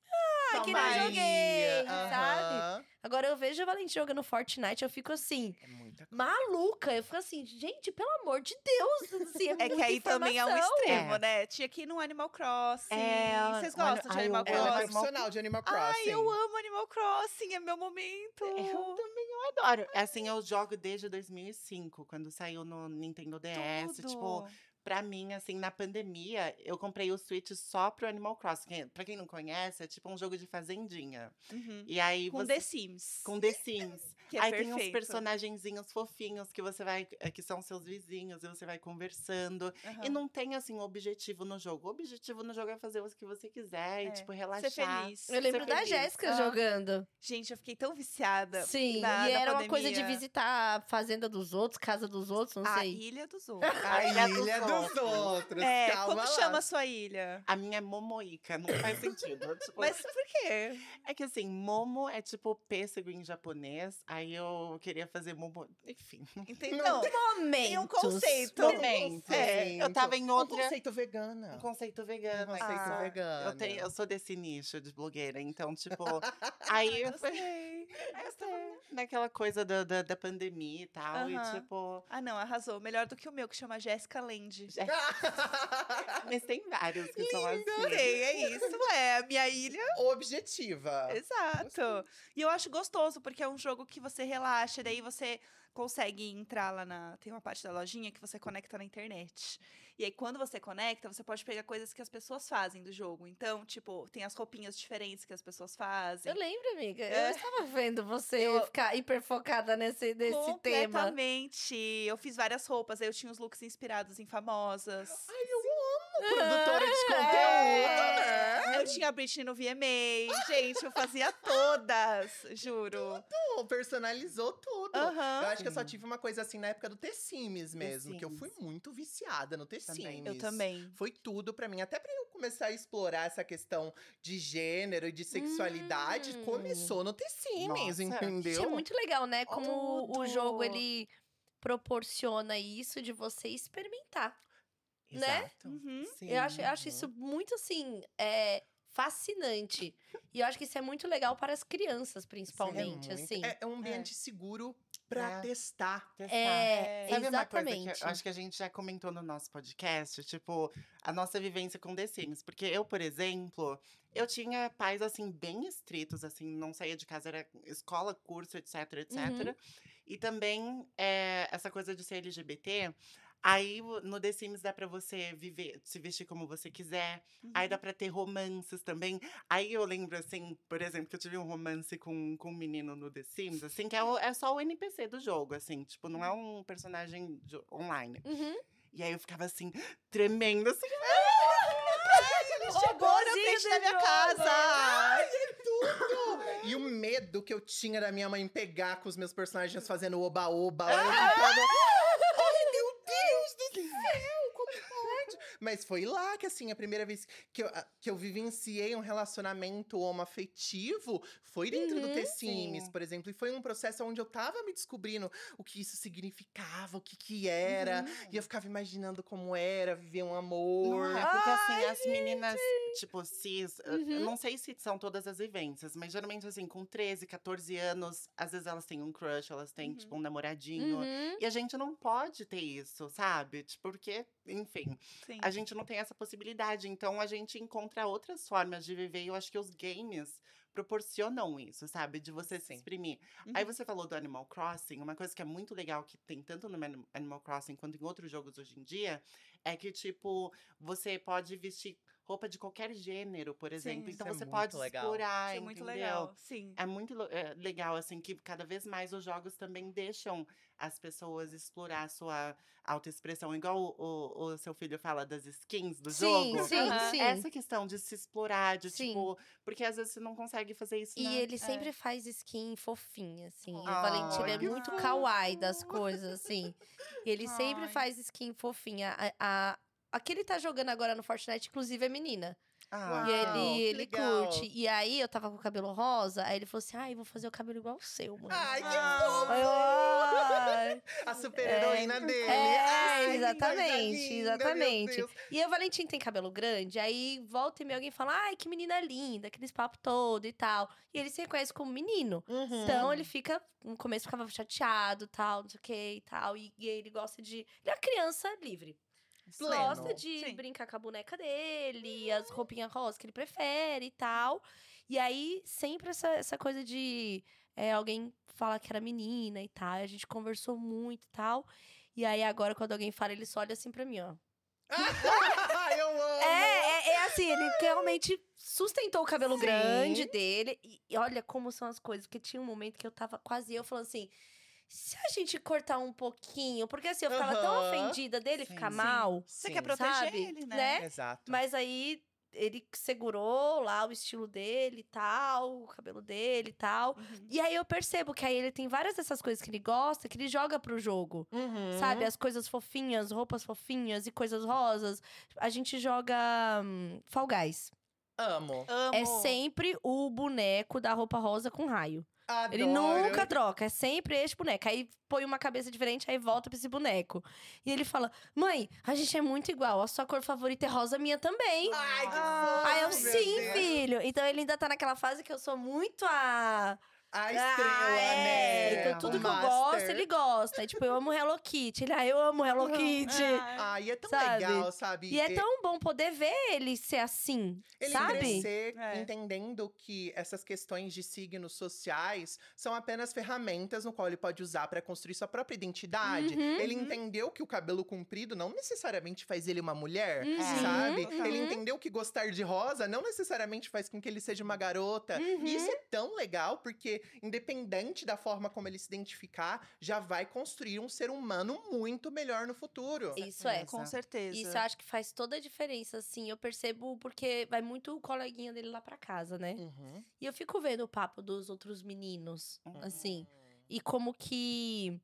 Ah, que nem
Calmaria,
joguei, sabe?
aham.
Agora eu vejo a Valentim jogando Fortnite, eu fico assim,
É muita coisa.
maluca. Eu fico assim, gente, pelo amor de Deus. Assim, é
É que aí também é um
informação.
extremo,
É.
né? Tinha que ir no Animal Crossing.
É,
Vocês gostam de Animal
eu-
Ela é
Crossing?
profissional de Animal Crossing.
Ai, eu amo Animal Crossing, é meu momento.
Eu também eu adoro. Assim, eu jogo desde 2005, quando saiu no Nintendo DS. Tipo,
Tudo.
Pra mim, assim, na pandemia, eu comprei o Switch só pro Animal Crossing. Pra quem não conhece, é tipo um jogo de fazendinha.
Uhum.
E aí
Com
você.
The Sims.
Com The Sims. [laughs]
Que é
aí tem uns
perfeito.
personagenzinhos fofinhos que você vai. eh, que são seus vizinhos, e você vai conversando.
Aham.
E não tem, assim, um objetivo no jogo. O objetivo no jogo é fazer o que você quiser
É,
e, tipo,
Ser
relaxar.
feliz.
Eu lembro
ser
da. Jéssica
Ah.
jogando.
Gente, eu fiquei tão viciada.
Sim,
na-
e
na
era uma coisa de
pandemia.
visitar a fazenda dos outros, casa dos outros, não
A
sei.
ilha dos outros.
A
Ilha [laughs] dos
ilha dos
Outros.
É,
Calma
como
lá.
chama a sua ilha?
A minha é Momoika, não faz sentido. [laughs] tipo,
Mas por quê?
É que assim, Momo é tipo pêssego em japonês. Aí eu queria fazer Momo. Enfim.
Entendeu?
Momentos.
Tem um conceito.
Momento.
É,
eu tava em
Um
outra.
conceito vegana.
Um conceito
Um
vegano.
conceito
Ah,
vegano.
Eu, tenho, eu sou desse nicho de blogueira, então, tipo. [laughs] aí eu
Gostei.
eu tava naquela coisa da, da, da pandemia e tal.
Aham.
E tipo.
Ah, não, arrasou. Melhor do que o meu, que chama Jéssica Land. [laughs]
Mas tem vários que são assim.
É isso, é a minha ilha.
Objetiva.
Exato. E eu acho gostoso, porque é um jogo que você relaxa, daí você consegue entrar lá na. Tem uma parte da lojinha que você conecta na internet. E aí, quando você conecta, você pode pegar coisas que as pessoas fazem do jogo. Então, tipo, tem as roupinhas diferentes que as pessoas fazem.
Eu lembro, amiga.
É.
Eu estava vendo você [laughs]
Eu-
ficar hiper focada nesse, nesse tema.
Completamente. Eu fiz várias roupas, aí eu tinha os looks inspirados em famosas.
Ai, eu produtora de conteúdo,
É.
né?
Eu tinha a Britney no VMA. Gente, eu fazia todas, juro.
Pô, Personalizou tudo. Eu acho que eu só tive uma coisa assim na época do The Sims mesmo, que eu fui
Sims.
muito viciada no The
Também.
Sims.
Eu também.
Foi tudo pra mim. Até pra eu começar a explorar essa questão de gênero e de sexualidade,
Hum.
começou no The Sims,
Nossa.
entendeu?
Isso é muito legal, né? Como o
Tudo.
jogo ele proporciona isso de você experimentar. Né?
Exato.
Uhum.
Sim,
Eu acho, eu acho isso muito assim, é, fascinante. E eu acho que isso é muito legal para as crianças,
É,
principalmente,
muito-
assim.
é- é um ambiente seguro pra
É.
testar.
Testar.
É,
Sabe uma coisa que
exatamente.
eu acho que a gente já comentou no nosso podcast, tipo, a nossa vivência com The Sims. Porque eu, por exemplo, eu tinha pais, assim, bem estritos, assim, não saía de casa, era escola, curso, etc, etc.
Uhum.
E também, é, essa coisa de ser LGBT, aí no The Sims dá pra você viver, se vestir como você quiser. Aí dá
Uhum.
pra ter romances também. Aí eu lembro, assim, por exemplo, que eu tive um romance com, com um menino no The Sims, assim, que é, o- é só o NPC do jogo, assim, tipo, não é um personagem de- online.
Uhum.
E aí eu ficava assim, tremendo, assim. [laughs]
Ele chegou na frente da minha casa.
E o medo que eu tinha da minha mãe pegar com os meus personagens fazendo oba-oba. [laughs] eu ficava, Ai, meu Deus do céu, como pode? Mas foi lá que, assim, a primeira vez que eu, a- que eu vivenciei um relacionamento homoafetivo foi dentro do
Uhum,
The Sims,
sim.
por exemplo. E foi um processo onde eu tava me descobrindo o que isso significava, o que que era. E eu ficava imaginando como era viver um amor.
Não, é porque assim, as meninas, tipo, cis,
Uhum.
não sei se são todas as vivências, mas geralmente, assim, com 13, 14 anos, às vezes elas têm um crush, elas têm,
Uhum.
tipo, um namoradinho.
Uhum.
E a gente não pode ter isso, sabe? Tipo, Porque, enfim,
Sim.
A gente não tem essa possibilidade. Então a gente encontra outras formas de viver. E eu acho que os games proporcionam isso, sabe? De você se exprimir.
Uhum.
Aí você falou do Animal Crossing, uma coisa que é muito legal que tem tanto no Anim- Animal Crossing quanto em outros jogos hoje em dia, é que, tipo, você pode vestir roupa de qualquer gênero, por exemplo.
Sim.
então
é
você
muito
pode
legal.
explorar,
Isso é muito
entendeu?
legal. Sim.
É muito é, legal, assim, que cada vez mais os jogos também deixam as pessoas explorar a sua autoexpressão. Igual o, o- o seu filho fala das skins do
Sim,
jogo.
sim,
Aham.
sim.
Essa questão de se explorar, de
Sim.
tipo. Porque às vezes você não consegue fazer isso.
E ele
É.
sempre faz skin fofinha, assim. o
Ai,
Valentim ele é muito kawaii das coisas, assim. Ele sempre faz skin fofinha. A, a, a que ele tá jogando agora no Fortnite, inclusive, é menina.
Ah,
e ele,
que
ele
legal.
curte. E aí, eu tava com o cabelo rosa, aí ele falou assim, ai, vou fazer o cabelo igual o seu, mano.
Ai, que
Ah.
A super heroína dele.
É,
Ai,
exatamente,
linda,
exatamente. E o Valentim tem cabelo grande, aí volta e meia alguém fala, ai, que menina linda, aqueles papos todo e tal. E ele se reconhece como menino.
Uhum.
Então ele fica, no começo ficava chateado, tal, não sei o que e tal. E, e ele gosta de. Ele é uma criança livre.
Pleno.
Gosta de
Sim.
brincar com a boneca dele, as roupinhas rosa que ele prefere e tal. E aí, sempre essa, essa coisa de é, alguém falar que era menina e tal. A gente conversou muito e tal. E aí, agora, quando alguém fala, ele só olha assim pra mim, ó. [laughs]
Eu amo.
É, é, é assim, ele realmente sustentou o cabelo
Sim.
grande dele. E, e olha como são as coisas. Porque tinha um momento que eu tava quase eu falando assim. Se a gente cortar um pouquinho, porque assim, eu ficava tão
Aham.
ofendida dele
Sim,
ficar
sim.
mal.
Você
Sim,
quer proteger
sabe?
ele, né?
Né?
Exato.
Mas aí ele segurou lá o estilo dele e tal, o cabelo dele e tal.
Uhum.
E aí eu percebo que aí ele tem várias dessas coisas que ele gosta, que ele joga pro jogo.
Uhum.
Sabe? As coisas fofinhas, roupas fofinhas e coisas rosas. A gente joga hum, Fall Guys.
Amo.
Amo.
É sempre o boneco da roupa rosa com raio.
Adoro.
Ele nunca troca, é sempre esse boneco. Aí põe uma cabeça diferente, aí volta pra esse boneco. E ele fala: Mãe, a gente é muito igual, a sua cor favorita é rosa, a minha também.
Ai, que
Ah,
Aí eu, sim,
Deus.
filho. Então ele ainda tá naquela fase que eu sou muito a.
A estrela,
ah, é.
né?
Então tudo
O
que eu
master.
gosto, ele gosta. tipo, eu amo Hello Kitty. Ele, ah, eu amo Hello Kitty.
Ai.
Ai, é tão
Sabe?
legal, sabe?
E é tão bom poder ver ele ser assim,
Ele
sabe?
crescer
É.
entendendo que essas questões de signos sociais são apenas ferramentas no qual ele pode usar para construir sua própria identidade.
Uhum.
Ele entendeu que o cabelo comprido não necessariamente faz ele uma mulher,
Uhum.
sabe?
Uhum.
Ele entendeu que gostar de rosa não necessariamente faz com que ele seja uma garota.
Uhum.
E isso é tão legal porque independente da forma como ele se identificar, já vai construir um ser humano muito melhor no futuro.
Isso é.
Com certeza.
Isso eu acho que faz toda a diferença, assim. Eu percebo porque vai muito o coleguinha dele lá pra casa, né?
Uhum.
E eu fico vendo o papo dos outros meninos,
Uhum.
assim. E como que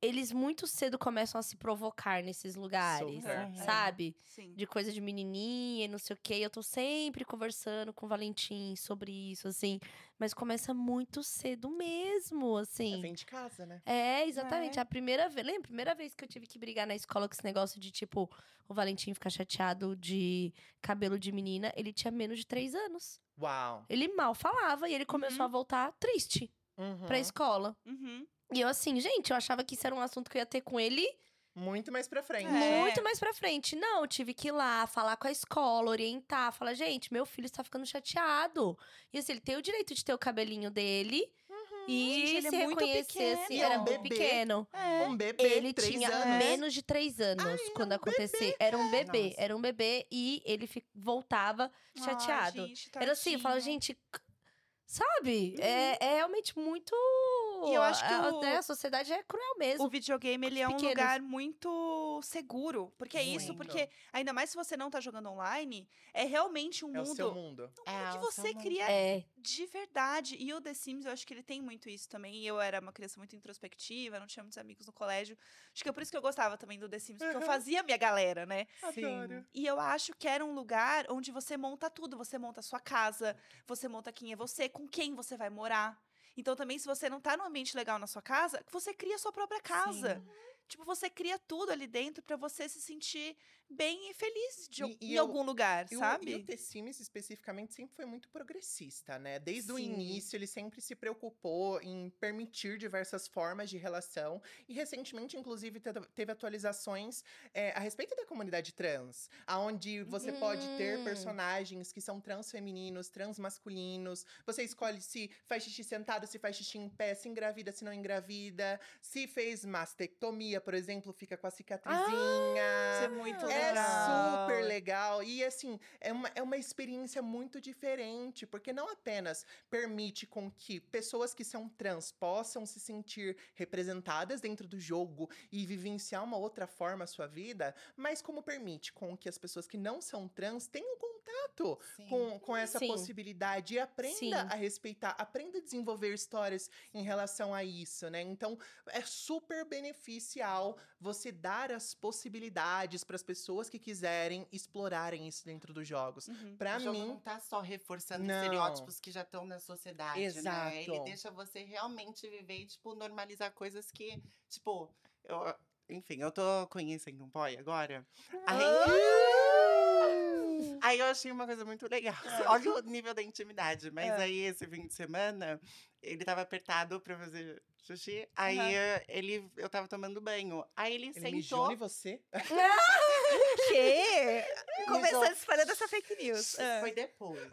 eles muito cedo começam a se provocar nesses lugares,
Super.
É.
sabe?
Sim.
De coisa de menininha e não sei o quê. Eu tô sempre conversando com o Valentim sobre isso, assim. Mas começa muito cedo mesmo,
É,
assim.
vem de casa, né?
É, exatamente.
É.
A primeira vez. Lembra? A primeira vez que eu tive que brigar na escola com esse negócio de, tipo, o Valentim ficar chateado de cabelo de menina. Ele tinha menos de três anos.
Uau.
Ele mal falava e ele começou
Uhum.
a voltar triste
Uhum.
pra escola.
Uhum.
E eu, assim, gente, eu achava que isso era um assunto que eu ia ter com ele
Muito mais pra frente.
É.
muito mais pra frente. Não, eu tive que ir lá, falar com a escola, orientar, falar, gente, meu filho está ficando chateado. E assim, ele tem o direito de ter o cabelinho dele e
Gente, ele é
se
muito
reconhecer, assim, era
é um
muito
bebê.
pequeno.
É.
Um bebê,
Ele
três
tinha
anos.
menos de três anos quando aconteceu. Era um bebê,
Nossa.
era um bebê e ele fi- voltava chateado.
Ai, gente,
era assim, eu falo, gente, sabe? É, é realmente muito.
E eu acho que
a,
o-
né, a sociedade é cruel mesmo.
O videogame, ele é um
pequenos.
lugar muito seguro. Porque é isso, porque ainda mais se você não tá jogando online, é realmente um
É o
mundo,
seu mundo.
um mundo
É
que
o
você cria
É,
de verdade. E o The Sims, eu acho que ele tem muito isso também. Eu era uma criança muito introspectiva, não tinha muitos amigos no colégio. Acho que é por isso que eu gostava também do The Sims, porque eu fazia minha galera, né?
Adoro.
E eu acho que era um lugar onde você monta tudo. Você monta a sua casa, você monta quem é você, com quem você vai morar. Então, também, se você não tá num ambiente legal na sua casa, você cria a sua própria casa. Tipo, você cria tudo ali dentro pra você se sentir bem e feliz de,
E- e
em
eu-
algum lugar,
o,
sabe?
e o The Sims, especificamente, sempre foi muito progressista, né? Desde o
Sim.
início, ele sempre se preocupou em permitir diversas formas de relação. E, recentemente, inclusive, te- teve atualizações é, a respeito da comunidade trans. Onde você pode ter
Hum.
personagens que são transfemininos, transmasculinos. Você escolhe se faz xixi sentado, se faz xixi em pé, se engravida, se não engravida. Se fez mastectomia, por exemplo, fica com a cicatrizinha.
Isso é muito
É
legal.
super legal. E assim, é uma, é uma experiência muito diferente, porque não apenas permite com que pessoas que são trans possam se sentir representadas dentro do jogo e vivenciar uma outra forma a sua vida, mas como permite com que as pessoas que não são trans tenham contato
Sim.
com, com essa
Sim.
possibilidade e aprenda
Sim.
a respeitar, aprenda a desenvolver histórias em relação a isso, né? Então, é super beneficial você dar as possibilidades para as pessoas que quiserem explorarem isso dentro dos jogos.
Uhum.
Pra
o jogo
mim,
não tá só reforçando
Não.
estereótipos que já estão na sociedade, né? Ele
Exato.
deixa você realmente viver e, tipo, normalizar coisas que, tipo, eu, enfim, eu tô conhecendo um boy agora. Aí, aí eu achei uma coisa muito legal. [laughs] Olha o nível da intimidade. Mas
É.
aí, esse fim de semana, ele tava apertado pra fazer xixi. Aí eh, ele, eu tava tomando banho. Aí ele,
ele mijou
sentou.
em você. [laughs]
quê? Começou
Mijou.
espalhando essa fake news. É.
Foi depois. [laughs]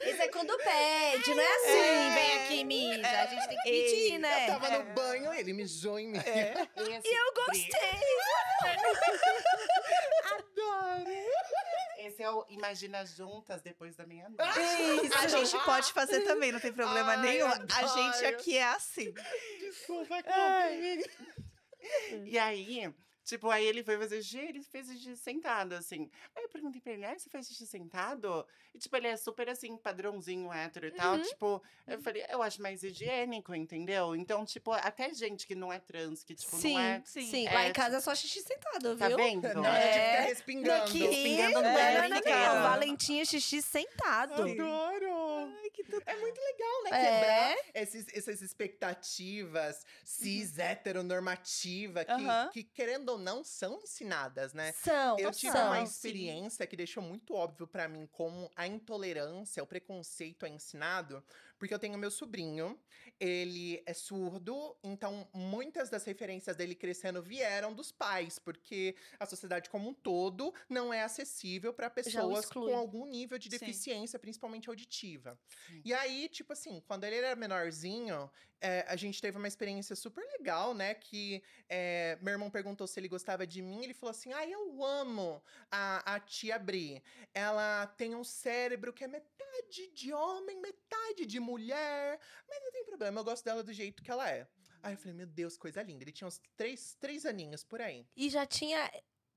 Esse é quando pede, não é assim, vem aqui e mija. A gente tem que pedir, né?
Eu tava no banho, ele mijou em mim.
É.
E
Eu gostei.
Adoro!
Esse é o Imagina Juntas depois da meia-noite.
A gente pode fazer também, não tem problema
Ai,
nenhum. A gente
adoro.
aqui é assim.
Desculpa,
E aí, tipo, aí ele foi fazer xixi, ele fez xixi sentado, assim. Aí eu perguntei pra ele, ah, você faz xixi sentado? E, tipo, ele é super, assim, padrãozinho hétero e tal.
Uhum.
Tipo, eu falei, eu acho mais higiênico, entendeu? Então, tipo, até gente que não é trans, que, tipo,
Sim,
não é...
Sim.
sim.
É,
Lá em
tipo-
casa é só xixi sentado,
Tá
viu?
vendo?
Não,
É.
fica respingando.
Aqui,
Espingando no
não,
banheiro
não, não, não. Valentim é xixi sentado.
Adoro!
Ai, que tudo.
É muito legal, né?
É.
Quebrar esses, essas expectativas cis, heteronormativa, que,
Aham.
que, querendo ou não, são ensinadas, né?
São,
Eu tive
são.
uma
sim.
experiência que deixou muito óbvio pra mim como a intolerância, o preconceito é ensinado, porque eu tenho meu sobrinho, ele é surdo, então muitas das referências dele crescendo vieram dos pais, porque a sociedade como um todo não é acessível pra pessoas com algum nível de
Sim.
deficiência, principalmente auditiva.
Sim.
E aí, tipo assim, quando ele era menorzinho, é, a gente teve uma experiência super legal, né? Que é, meu irmão perguntou se ele gostava de mim. Ele falou assim: Ah, eu amo a, a tia Bri. Ela tem um cérebro que é metade de homem, metade de mulher. Mas não tem problema, eu gosto dela do jeito que ela é. Aí eu falei, meu Deus, coisa linda. Ele tinha uns três, três aninhos por aí.
E já tinha.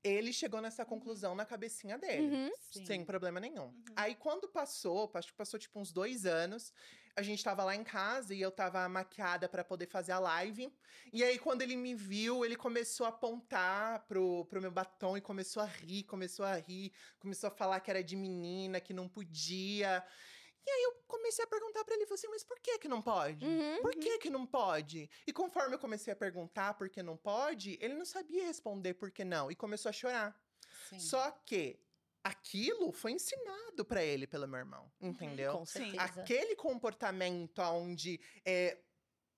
Ele chegou nessa conclusão na cabecinha dele.
Uhum.
Sem problema nenhum.
Uhum.
Aí quando passou, acho que passou tipo uns dois anos, a gente tava lá em casa e eu tava maquiada pra poder fazer a live. E aí quando ele me viu, ele começou a apontar pro, pro meu batom e começou a rir, começou a rir, começou a falar que era de menina, que não podia. E aí eu comecei a perguntar pra ele, falei assim, mas por que que não pode?
Uhum.
Por que que não pode? E conforme eu comecei a perguntar por que não pode, ele não sabia responder por que não e começou a chorar.
Sim.
Só que aquilo foi ensinado pra ele pelo meu irmão, entendeu?
Com
Sim.
certeza.
Aquele comportamento onde é,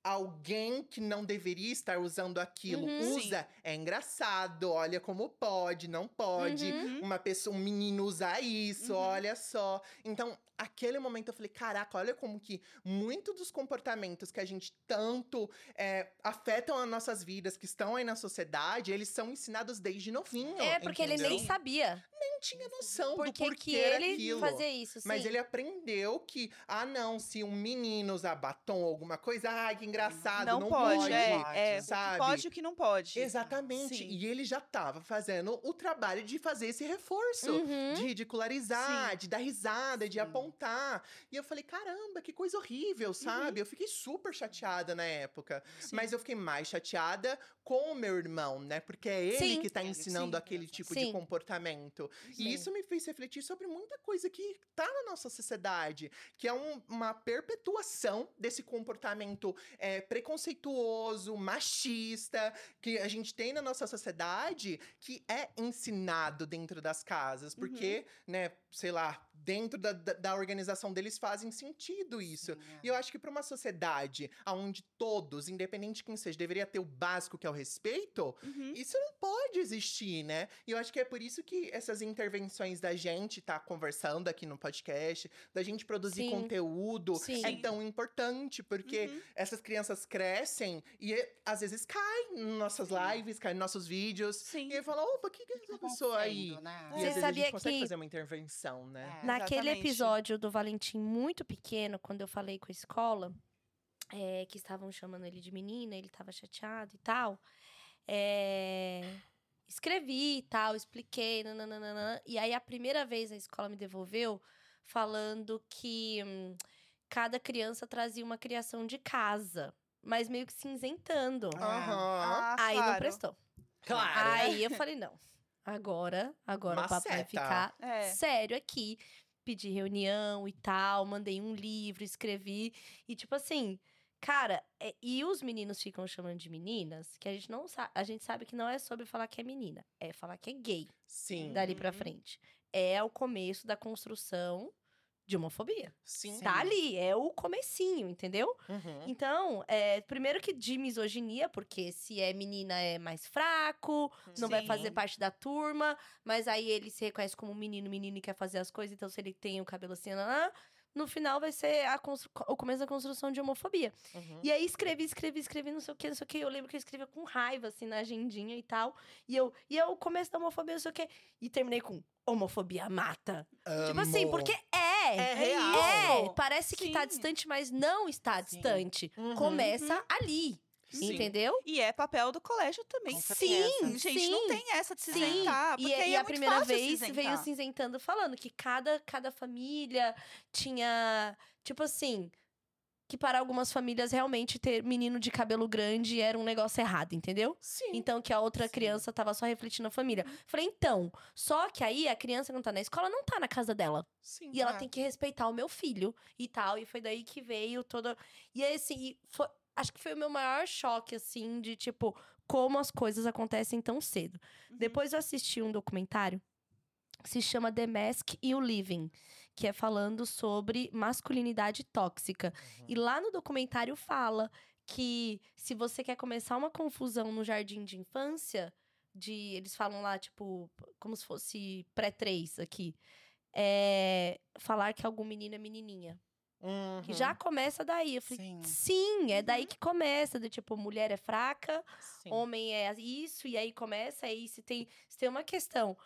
alguém que não deveria estar usando aquilo
Uhum.
usa, é engraçado, olha como pode, não pode.
Uhum.
Uma pessoa, um menino usar isso,
Uhum.
olha só. Então, aquele momento eu falei, caraca, olha como que muito dos comportamentos que a gente tanto é, afetam as nossas vidas, que estão aí na sociedade, eles são ensinados desde novinho.
É, porque ele nem
entendeu?
sabia
nem tinha noção
por
do
que
porquê
que ele
aquilo.
fazia isso.
Mas
sim.
ele aprendeu que, ah, não, se um menino usar batom ou alguma coisa, ai, que engraçado, não,
Não, pode, é,
pode,
é. O que
sabe?
pode e o que não pode.
Exatamente.
Sim.
E ele já estava fazendo o trabalho de fazer esse reforço.
Uhum.
De ridicularizar, de dar risada, de
Sim.
apontar. E eu falei, caramba, que coisa horrível, sabe? Eu fiquei super chateada na época.
Sim.
Mas eu fiquei mais chateada com o meu irmão, né? Porque é ele
Sim.
que tá
Ele-
ensinando
sim,
aquele tipo
Sim.
de comportamento.
Sim.
E isso me fez refletir sobre muita coisa que tá na nossa sociedade, que é um- uma perpetuação desse comportamento é, preconceituoso, machista, que a gente tem na nossa sociedade, que é ensinado dentro das casas, porque, né, sei lá, dentro da, da, da organização deles fazem sentido isso.
Sim, é.
E eu acho que para uma sociedade onde todos, independente de quem seja, deveria ter o básico que é o respeito,
Uhum.
isso não pode existir, né? E eu acho que é por isso que essas intervenções da gente tá conversando aqui no podcast, da gente produzir
Sim.
conteúdo,
Sim.
é tão importante, porque
Uhum.
essas crianças crescem e às vezes caem em nossas lives, caem nos nossos vídeos.
Sim.
E aí fala, opa, o que, que é essa pessoa aí?
Né?
E
Você
às vezes a gente consegue
que-
fazer uma intervenção, né?
É.
Naquele
Exatamente.
episódio do Valentim muito pequeno, quando eu falei com a escola, é, que estavam chamando ele de menina, ele tava chateado e tal. é, escrevi e tal, expliquei, nananana. E aí, a primeira vez a escola me devolveu falando que hum, cada criança trazia uma criação de casa, mas meio que cinzentando.
Aham.
Ah,
aí não
claro.
prestou.
Claro.
Aí eu falei, não. Agora, agora o papo vai ficar
É.
sério aqui. Pedi reunião e tal, mandei um livro, escrevi. E tipo assim, cara, é- e os meninos ficam chamando de meninas, que a gente não sabe. A gente sabe que não é sobre falar que é menina, é falar que é gay
Sim.
dali pra
Uhum.
frente. É o começo da construção de homofobia.
Sim.
Tá ali, é o comecinho, entendeu?
Uhum.
Então, é, primeiro que de misoginia, porque se é menina é mais fraco, não vai
Sim.
fazer parte da turma, mas aí ele se reconhece como menino, menino e quer fazer as coisas, então se ele tem o cabelo assim, no final vai ser constru- o começo da construção de homofobia.
Uhum.
E aí escrevi, escrevi, escrevi, não sei o que, não sei o que. Eu lembro que eu escrevia com raiva, assim, na agendinha e tal. E eu, e eu, o começo da homofobia, não sei o que. E terminei com homofobia mata. Tipo assim,
Amo.
porque é.
É
É
real.
É, parece que tá
Sim.
distante, mas não está
Sim.
distante.
Uhum.
Começa ali,
Sim.
entendeu?
E é papel do colégio também. Sim, gente,
sim.
não tem essa de se
Sim,
isentar.
e,
Porque
e
aí é
a
muito
primeira
fácil
vez
se
veio
isentar.
cinzentando falando que cada, cada família tinha, tipo assim, que para algumas famílias realmente ter menino de cabelo grande era um negócio errado, entendeu?
Sim.
Então que a outra
Sim.
criança tava só refletindo a família. Falei, então, só que aí a criança que não tá na escola não tá na casa dela.
Sim.
E ela
É.
tem que respeitar o meu filho e tal. E foi daí que veio toda. E assim, foi- acho que foi o meu maior choque, assim, de tipo, como as coisas acontecem tão cedo.
Uhum.
Depois eu assisti um documentário que se chama The Mask e o Living, que é falando sobre masculinidade tóxica. E lá no documentário fala que se você quer começar uma confusão no jardim de infância, de eles falam lá, tipo, como se fosse pré-3 aqui, é falar que algum menino é menininha.
Uhum.
Que já começa daí. Eu falei,
Sim.
sim, é daí
Uhum.
que começa. Do tipo, mulher é fraca,
Sim.
homem é isso, e aí começa, aí se tem, se tem uma questão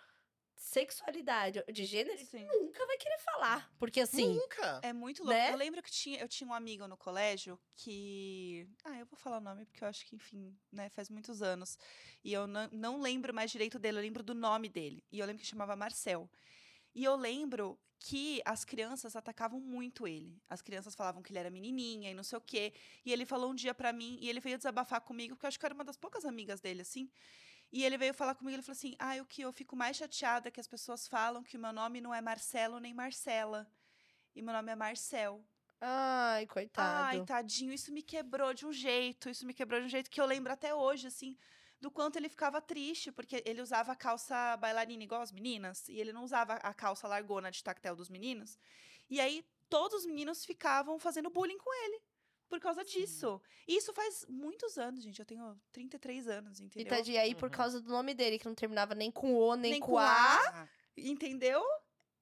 sexualidade de gênero,
Sim.
nunca vai querer falar. Porque assim,
Nunca.
É muito louco.
Né?
Eu lembro que tinha, eu tinha um amigo no colégio que. Ah, eu vou falar o nome porque eu acho que, enfim, né, faz muitos anos. E eu não, não lembro mais direito dele, eu lembro do nome dele. E eu lembro que chamava Marcel. E eu lembro que as crianças atacavam muito ele. As crianças falavam que ele era menininha e não sei o quê. E ele falou um dia pra mim, e ele veio desabafar comigo, porque eu acho que eu era uma das poucas amigas dele, assim. E ele veio falar comigo, ele falou assim: Ah, o que eu fico mais chateada é que as pessoas falam que o meu nome não é Marcelo nem Marcela. E meu nome é Marcel.
ai, coitado.
Ai, tadinho, isso me quebrou de um jeito, isso me quebrou de um jeito que eu lembro até hoje, assim, do quanto ele ficava triste, porque ele usava a calça bailarina igual as meninas, e ele não usava a calça largona de tactel dos meninos. E aí todos os meninos ficavam fazendo bullying com ele. Por causa
Sim.
disso. E isso faz muitos anos, gente. Eu tenho 33 anos,
E,
entendeu?
tadinho, aí, por
Uhum.
causa do nome dele, que não terminava nem com O, nem,
Nem
com
com
A,
Ah,
Entendeu?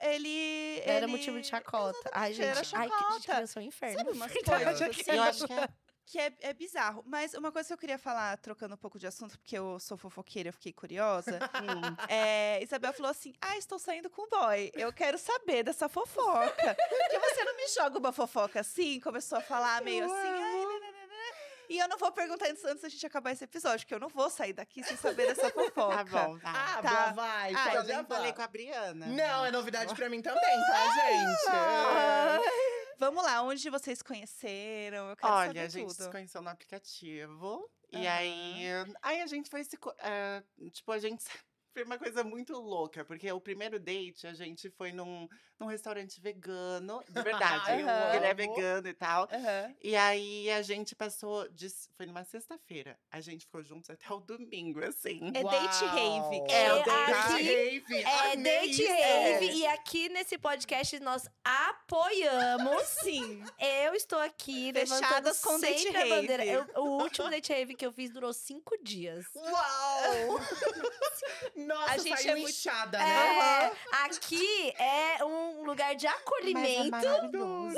Ele.
era
ele-
motivo de chacota. Ai, gente,
era
ai, que
chacota.
criança é um inferno.
Sabe umas
Verdade.
coisas assim?
eu acho que é
que é, é bizarro. Mas uma coisa que eu queria falar, trocando um pouco de assunto, porque eu sou fofoqueira, eu fiquei curiosa. [laughs] É, Isabel falou assim: Ah, estou saindo com o boy. Eu quero saber dessa fofoca. Porque você não me joga uma fofoca assim? Começou a falar meio
Eu
assim. "Ai, né, né, né, né." E eu não vou perguntar antes, antes da gente acabar esse episódio, porque eu não vou sair daqui sem saber dessa fofoca. [laughs]
Tá bom, tá.
Ah,
Tá.
boa, vai.
Ah,
eu
pode
já falei com a Briana.
Não, é novidade pra mim também, tá, gente?
Ah,
É.
Vamos lá, onde vocês conheceram? Eu quero
Olha, a gente
tudo.
se conheceu no aplicativo. E
Aham.
aí, aí a gente foi se. eh, tipo, a gente. Foi uma coisa muito louca, porque o primeiro date a gente foi num, num restaurante vegano, de verdade.
Aham.
Ele é vegano e tal.
Aham.
E aí a gente passou. De, foi numa sexta-feira. A gente ficou juntos até o domingo, assim.
É date rave,
É,
É,
o
o date
aqui
rave.
é É
amei
date
isso.
rave. E aqui nesse podcast nós apoiamos.
Sim.
Eu estou aqui
Fechadas com date
sempre a bandeira.
rave.
Eu- o último date rave que eu fiz durou cinco dias.
Uau! [laughs] Nossa,
A gente
saiu
é muito-
inchada, né?
É, aqui é um lugar de
Mas é
acolhimento.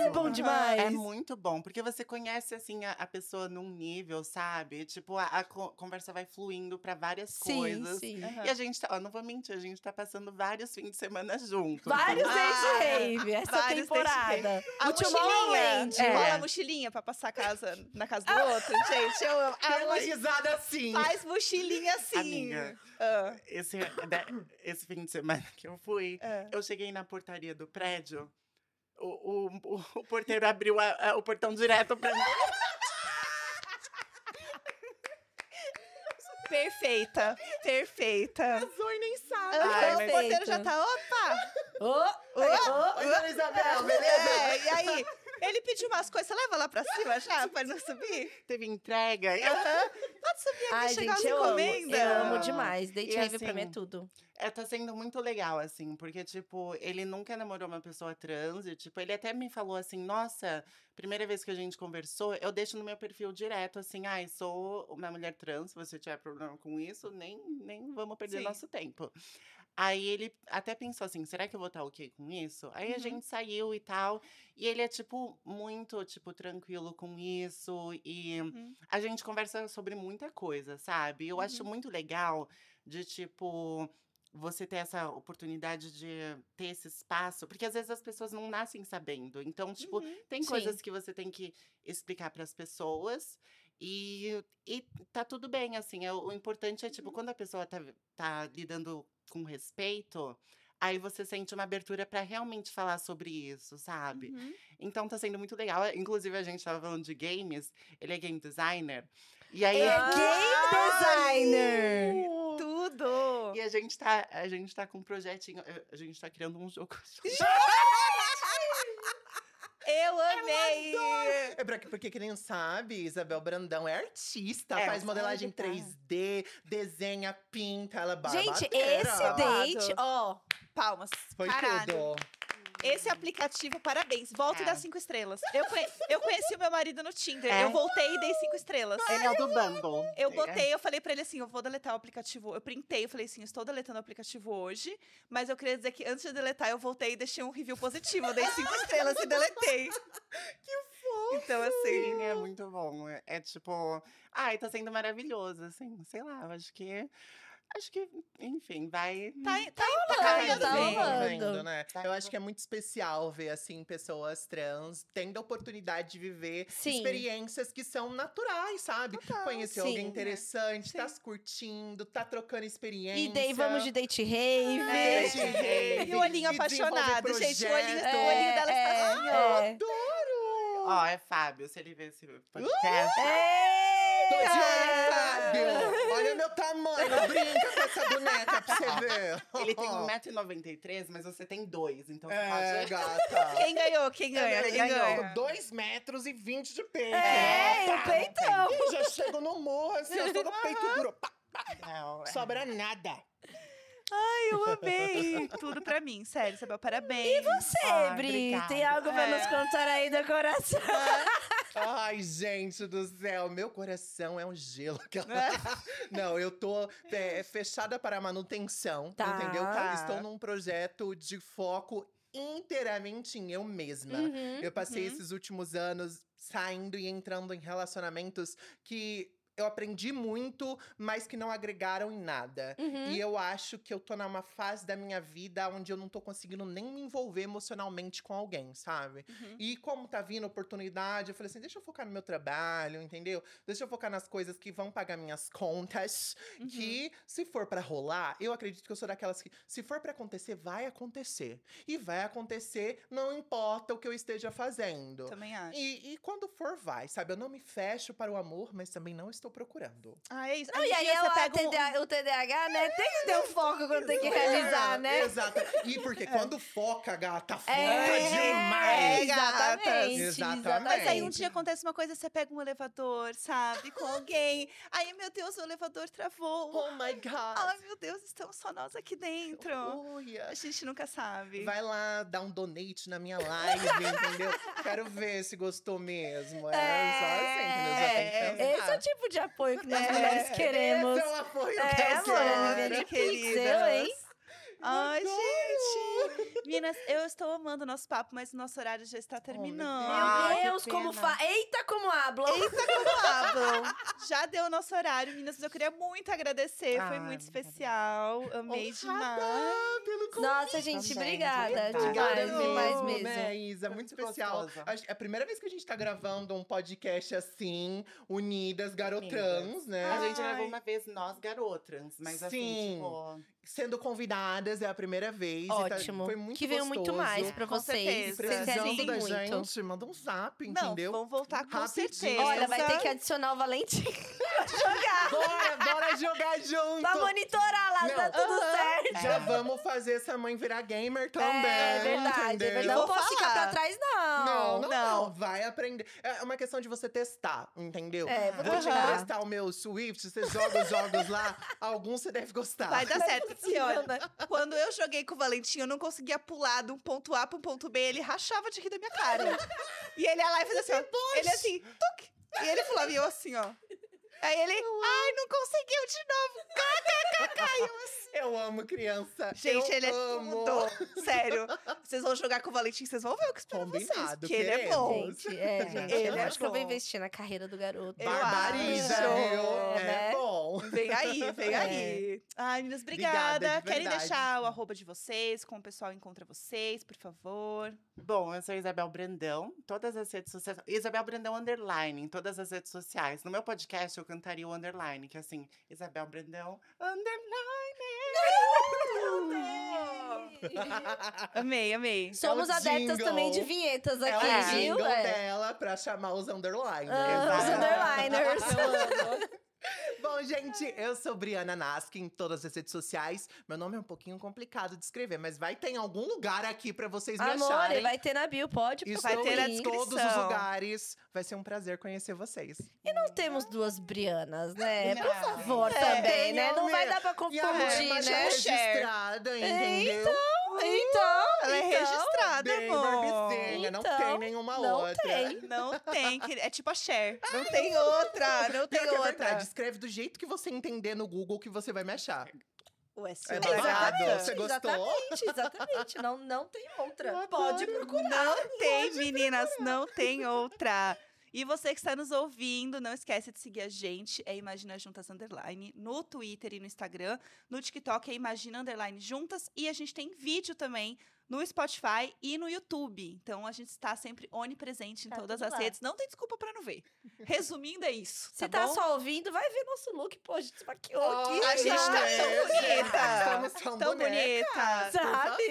É bom demais.
É muito bom, porque você conhece, assim, a, a pessoa num nível, sabe? Tipo, a, a co- conversa vai fluindo pra várias
sim,
coisas.
sim.
Aham.
E a gente tá, ó, não vou mentir, a gente tá passando vários fins de semana juntos.
Vários
Ah,
date rave essa temporada.
A
O
mochilinha. É. Rola a mochilinha pra passar a casa na casa do outro. Gente, eu amo. [laughs] A mochi-
risada assim.
Faz mochilinha assim.
Amiga.
Ah,
Esse, de- esse fim de semana que eu fui,
é.
eu cheguei na portaria do prédio, o, o, o, o porteiro abriu a- a- o portão direto pra mim.
Perfeita. Perfeita.
Casou e nem sabe.
Mas-
o porteiro já tá, opa!
Ô, ô,
Oi, Dona Isabel, beleza?
É, e aí, ele pediu umas coisas, você leva lá pra cima já, pra não subir?
Teve entrega. e-
Aham. Pode subir aqui,
Ai,
chegar
gente,
as
eu amo.
encomendas.
Eu amo demais. Date
E
rave pra mim é
assim,
tudo.
É, tá sendo muito legal, assim, porque, tipo, ele nunca namorou uma pessoa trans, e, tipo, ele até me falou assim, nossa, primeira vez que a gente conversou, eu deixo no meu perfil direto, assim, ai, sou uma mulher trans, se você tiver problema com isso, nem, nem vamos perder
Sim.
nosso tempo. Aí ele até pensou assim, será que eu vou estar ok com isso? Aí a
Uhum.
gente saiu e tal, e ele é, tipo, muito, tipo, tranquilo com isso, e
Uhum.
a gente conversa sobre muita coisa, sabe? Eu acho muito legal de, tipo, você ter essa oportunidade de ter esse espaço, porque às vezes as pessoas não nascem sabendo. Então, tipo,
Uhum.
tem
Sim.
coisas que você tem que explicar para as pessoas. E, e tá tudo bem, assim. é- O importante é, tipo, quando a pessoa tá, tá lidando com respeito, aí você sente uma abertura para realmente falar sobre isso, sabe?
Uhum.
Então tá sendo muito legal. Inclusive, a gente tava falando de games, ele é game designer. E aí.
É
Ah,
game designer!
Tudo!
E a gente tá, a gente tá com um projetinho, a gente tá criando um jogo. [laughs]
Eu amei!
É pra, porque quem não sabe, Isabel Brandão é artista,
É,
faz modelagem
tá.
3D, desenha, pinta, ela é
Gente, esse
Babado.
date, ó.
Palmas.
Foi
Caralho.
tudo.
Esse aplicativo, parabéns. Volte
É.
das cinco estrelas. Eu, conhe- eu conheci o meu marido no Tinder.
É?
Eu voltei e dei cinco estrelas.
Ele é o do Bumble.
Eu
É.
botei, eu falei pra ele assim, eu vou deletar o aplicativo. Eu printei, eu falei assim, estou deletando o aplicativo hoje, mas eu queria dizer que antes de deletar, eu voltei e deixei um review positivo. Eu dei cinco estrelas e deletei. [laughs] Que fofo! Então, assim,
Sim, é muito bom. É, é tipo. Ai, tá sendo maravilhoso, assim. Sei lá, eu acho que. Acho que, enfim, vai.
tá, tá, tá caminhando
tá
bem.
rolando.
Né?
Tá
Eu acho que é muito especial ver, assim, pessoas trans tendo a oportunidade de viver
Sim.
experiências que são naturais, sabe? Conhecer
sim.
alguém interessante, tá
Sim.
se curtindo, tá trocando experiência.
E daí vamos de date rave.
É,
Date rave, [laughs]
E o olhinho
e
apaixonado, gente. O olhinho,
projetos.
o olhinho dela está assim, ó.
é.
Adoro!
Ó, é Fábio, se ele ver esse podcast.
Tô de olho,
Eita!
Fábio! Olha meu tamanho, brinca com essa boneca pra você ver.
Ele tem 1,93m, mas você tem dois, então você
É,
pode.
gata.
Quem ganhou? Quem ganha?
Eu
Quem
tenho
ganha?
2 metros e 20 de peito.
É,
Pá,
o peitão.
Ih, Já chego no morro, assim, eu estou no peito duro. Pá,
Não, é.
sobra nada.
Ai, eu amei. Tudo pra mim, sério, Isabel, parabéns. E
Você,
Ah,
Bri,
obrigada.
tem algo pra
É.
nos contar aí do coração?
Ai, gente do céu, meu coração é um gelo.
É. [laughs]
Não, eu tô é, fechada para manutenção,
Tá.
entendeu?
Tá.
Estou num projeto de foco inteiramente em eu mesma.
Uhum.
Eu passei
Uhum.
esses últimos anos saindo e entrando em relacionamentos que eu aprendi muito, mas que não agregaram em nada.
Uhum.
E eu acho que eu tô numa fase da minha vida onde eu não tô conseguindo nem me envolver emocionalmente com alguém, sabe?
Uhum.
E como tá vindo oportunidade, eu falei assim: deixa eu focar no meu trabalho, entendeu? Deixa eu focar nas coisas que vão pagar minhas contas.
Uhum.
Que se for pra rolar, eu acredito que eu sou daquelas que, se for pra acontecer, vai acontecer. E vai acontecer, não importa o que eu esteja fazendo.
Também acho.
E, e quando for, vai, sabe? Eu não me fecho para o amor, mas também não estou estou procurando.
Ah, é isso.
Não,
Aí
e aí
você
ela,
pega um-
TDA o TDAH, né? Tem que ter um foco quando tem que [laughs] realizar,
É,
né?
Exato. E porque [laughs] quando foca, gata, foca
É,
demais.
é,
exatamente,
Exatamente.
Mas aí um dia acontece uma coisa, você pega um elevador, sabe? Com alguém. Aí, meu Deus, o elevador travou.
Oh my God.
Ai, meu Deus, estamos só nós aqui dentro.
Olha.
A gente nunca sabe.
Vai lá dar um donate na minha live, entendeu? Quero ver se gostou mesmo. É,
É,
só assim, entendeu? Que
Esse é o tipo de apoio que nós
É,
mulheres queremos.
Esse é o apoio
É,
que eu
mano,
quero.
Hein?
Ai, gente. Meninas, eu estou amando o nosso papo, mas o nosso horário já está terminando.
Ah,
Meu Deus, como fa... Eita, como hablam!
Eita, como [laughs] hablam. Já deu o nosso horário, meninas, mas eu queria muito agradecer. Foi
Ah,
muito
obrigada.
especial. Amei demais.
Honrada pelo convite.
Nossa, gente,
Também,
obrigada.
de verdade.
Demais,
Obrigada
demais
mesmo.
Né, Isa? Muito
Muito
especial. É a primeira vez que a gente tá gravando um podcast assim, unidas, garotrans, né?
A gente gravou uma vez nós garotas, mas
Sim.
assim, tipo.
Sendo convidadas, é a primeira vez. e tá-
Ótimo.
foi muito
que venham muito mais pra
Com
vocês.
certeza.
Vocês
Precisando
realizem
da
muito.
gente, manda um zap,
Não,
entendeu?
vamos voltar com
Rapidinho.
certeza.
Olha, vai ter que adicionar o Valentim [laughs]
Bora, bora jogar junto!
pra monitorar lá,
Não.
tá tudo
Aham.
certo.
Já vamos fazer essa mãe virar gamer também.
É verdade, é verdade. Não
vou
posso ficar pra trás, não.
Não, não,
não.
não, vai aprender. É uma questão de você testar, entendeu?
É, vou
Vou te
testar.
emprestar o meu Swift, você joga os jogos lá, alguns você deve gostar.
Vai dar certo.
Possível,
olha,
né?
quando eu joguei com o Valentim, eu não conseguia pular de um ponto A para um ponto B. Ele rachava de rir da minha cara. e ele ia lá e fazia assim, ó. Ele assim, tuc. E ele falava, e eu assim, ó. Aí ele, ai, não conseguiu de novo. KKKK. Eu assim,
Eu amo criança.
Gente,
eu
ele é
amo.
tudo. Sério. Vocês vão jogar com o Valentim, vocês vão ver o que espera vocês. Porque ele é bom.
queremos.
Gente, é, gente.
Ele
eu
é
acho que eu vou
bom.
investir na carreira do garoto.
Eu
Barbariza,
acho,
viu?
né?
É bom.
Vem aí, vem
É.
aí. Ai, meninas,
Obrigada,
obrigada.
de
Querem deixar o arroba de vocês, como o pessoal encontra vocês, por favor?
Bom, eu sou Isabel Brandão, todas as redes sociais. Isabel Brandão Underline, em todas as redes sociais. No meu podcast eu cantaria o Underline, que é assim, Isabel Brandão Underline.
Amei, amei.
Somos
É
adeptas
jingle.
também de vinhetas
É
aqui,
o
viu? É.
dela pra chamar os underliners.
Ah, os underliners. [laughs]
Bom, gente, eu sou Briana Naski em todas as redes sociais. Meu nome é um pouquinho complicado de escrever, mas vai ter em algum lugar aqui pra vocês me
Amor,
acharem.
vai ter na bio, pode
Estou
Vai ter
em todos os lugares. Vai ser um prazer conhecer vocês.
E não temos duas Brianas, né? Por
Não.
favor,
É,
também, né? Não vai dar pra confundir, né?
registrada, entendeu?
Então,
Ela é
então,
registrada,
Bem
amor.
barbizinha, não
Então,
tem nenhuma
não
outra.
tem.
Não tem, que- é tipo a Cher. Não tem outra, não tem
é
outra.
verdade, escreve do jeito que você entender no Google que você vai me achar.
Ué,
É
seu
babado.
babado.
Você gostou?
Exatamente, exatamente. Não, não tem outra.
Eu
Pode procurar.
Não tem, meninas, não tem outra. E você que está nos ouvindo, não esquece de seguir a gente, é Imagina Juntas Underline, no Twitter e no Instagram. No TikTok é Imagina Underline Juntas. E a gente tem vídeo também no Spotify e no YouTube. Então a gente está sempre onipresente em
Tá
todas
tudo
as
lá.
redes. Não tem desculpa para não ver. Resumindo, é isso.
Se
tá,
tá, só ouvindo, vai ver nosso look. Pô, a gente se maquiou aqui.
a gente tá
Ai,
tão bonita.
Estamos tão,
bonita.
Sabe?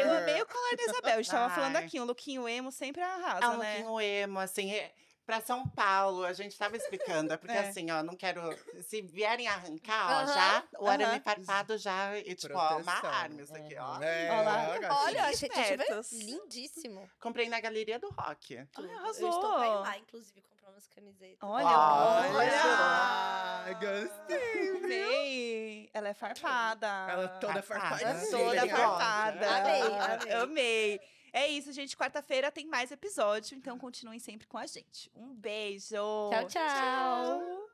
Eu amei o colar da Isabel. A gente tava falando
Ai.
aqui, um lookinho emo sempre arrasa,
Ah, um
né?
pouquinho emo, assim. é- Pra São Paulo, a gente tava explicando. É porque,
É.
assim, ó, não quero. Se vierem arrancar, ó, já, o arame
aham.
farpado já. E, tipo, ó, uma
Proteção.
arma isso aqui, ó.
Uhum. É,
Olha lá.
gatinho.
Olha, a gente vê
espertos.
lindíssimo.
Comprei na Galeria do Rock.
Ai,
Eu
arrasou.
estou pra ir lá, inclusive, comprar umas camisetas.
Olha,
Olha.
olha.
Gostei.
Amei. Ela é farpada.
Ela toda
Farpada.
farpada.
É toda
Sim.
farpada.
Amei, amei.
Amei. É isso, gente. Quarta-feira tem mais episódio, então continuem sempre com a gente. Um beijo.
Tchau, tchau.
Tchau.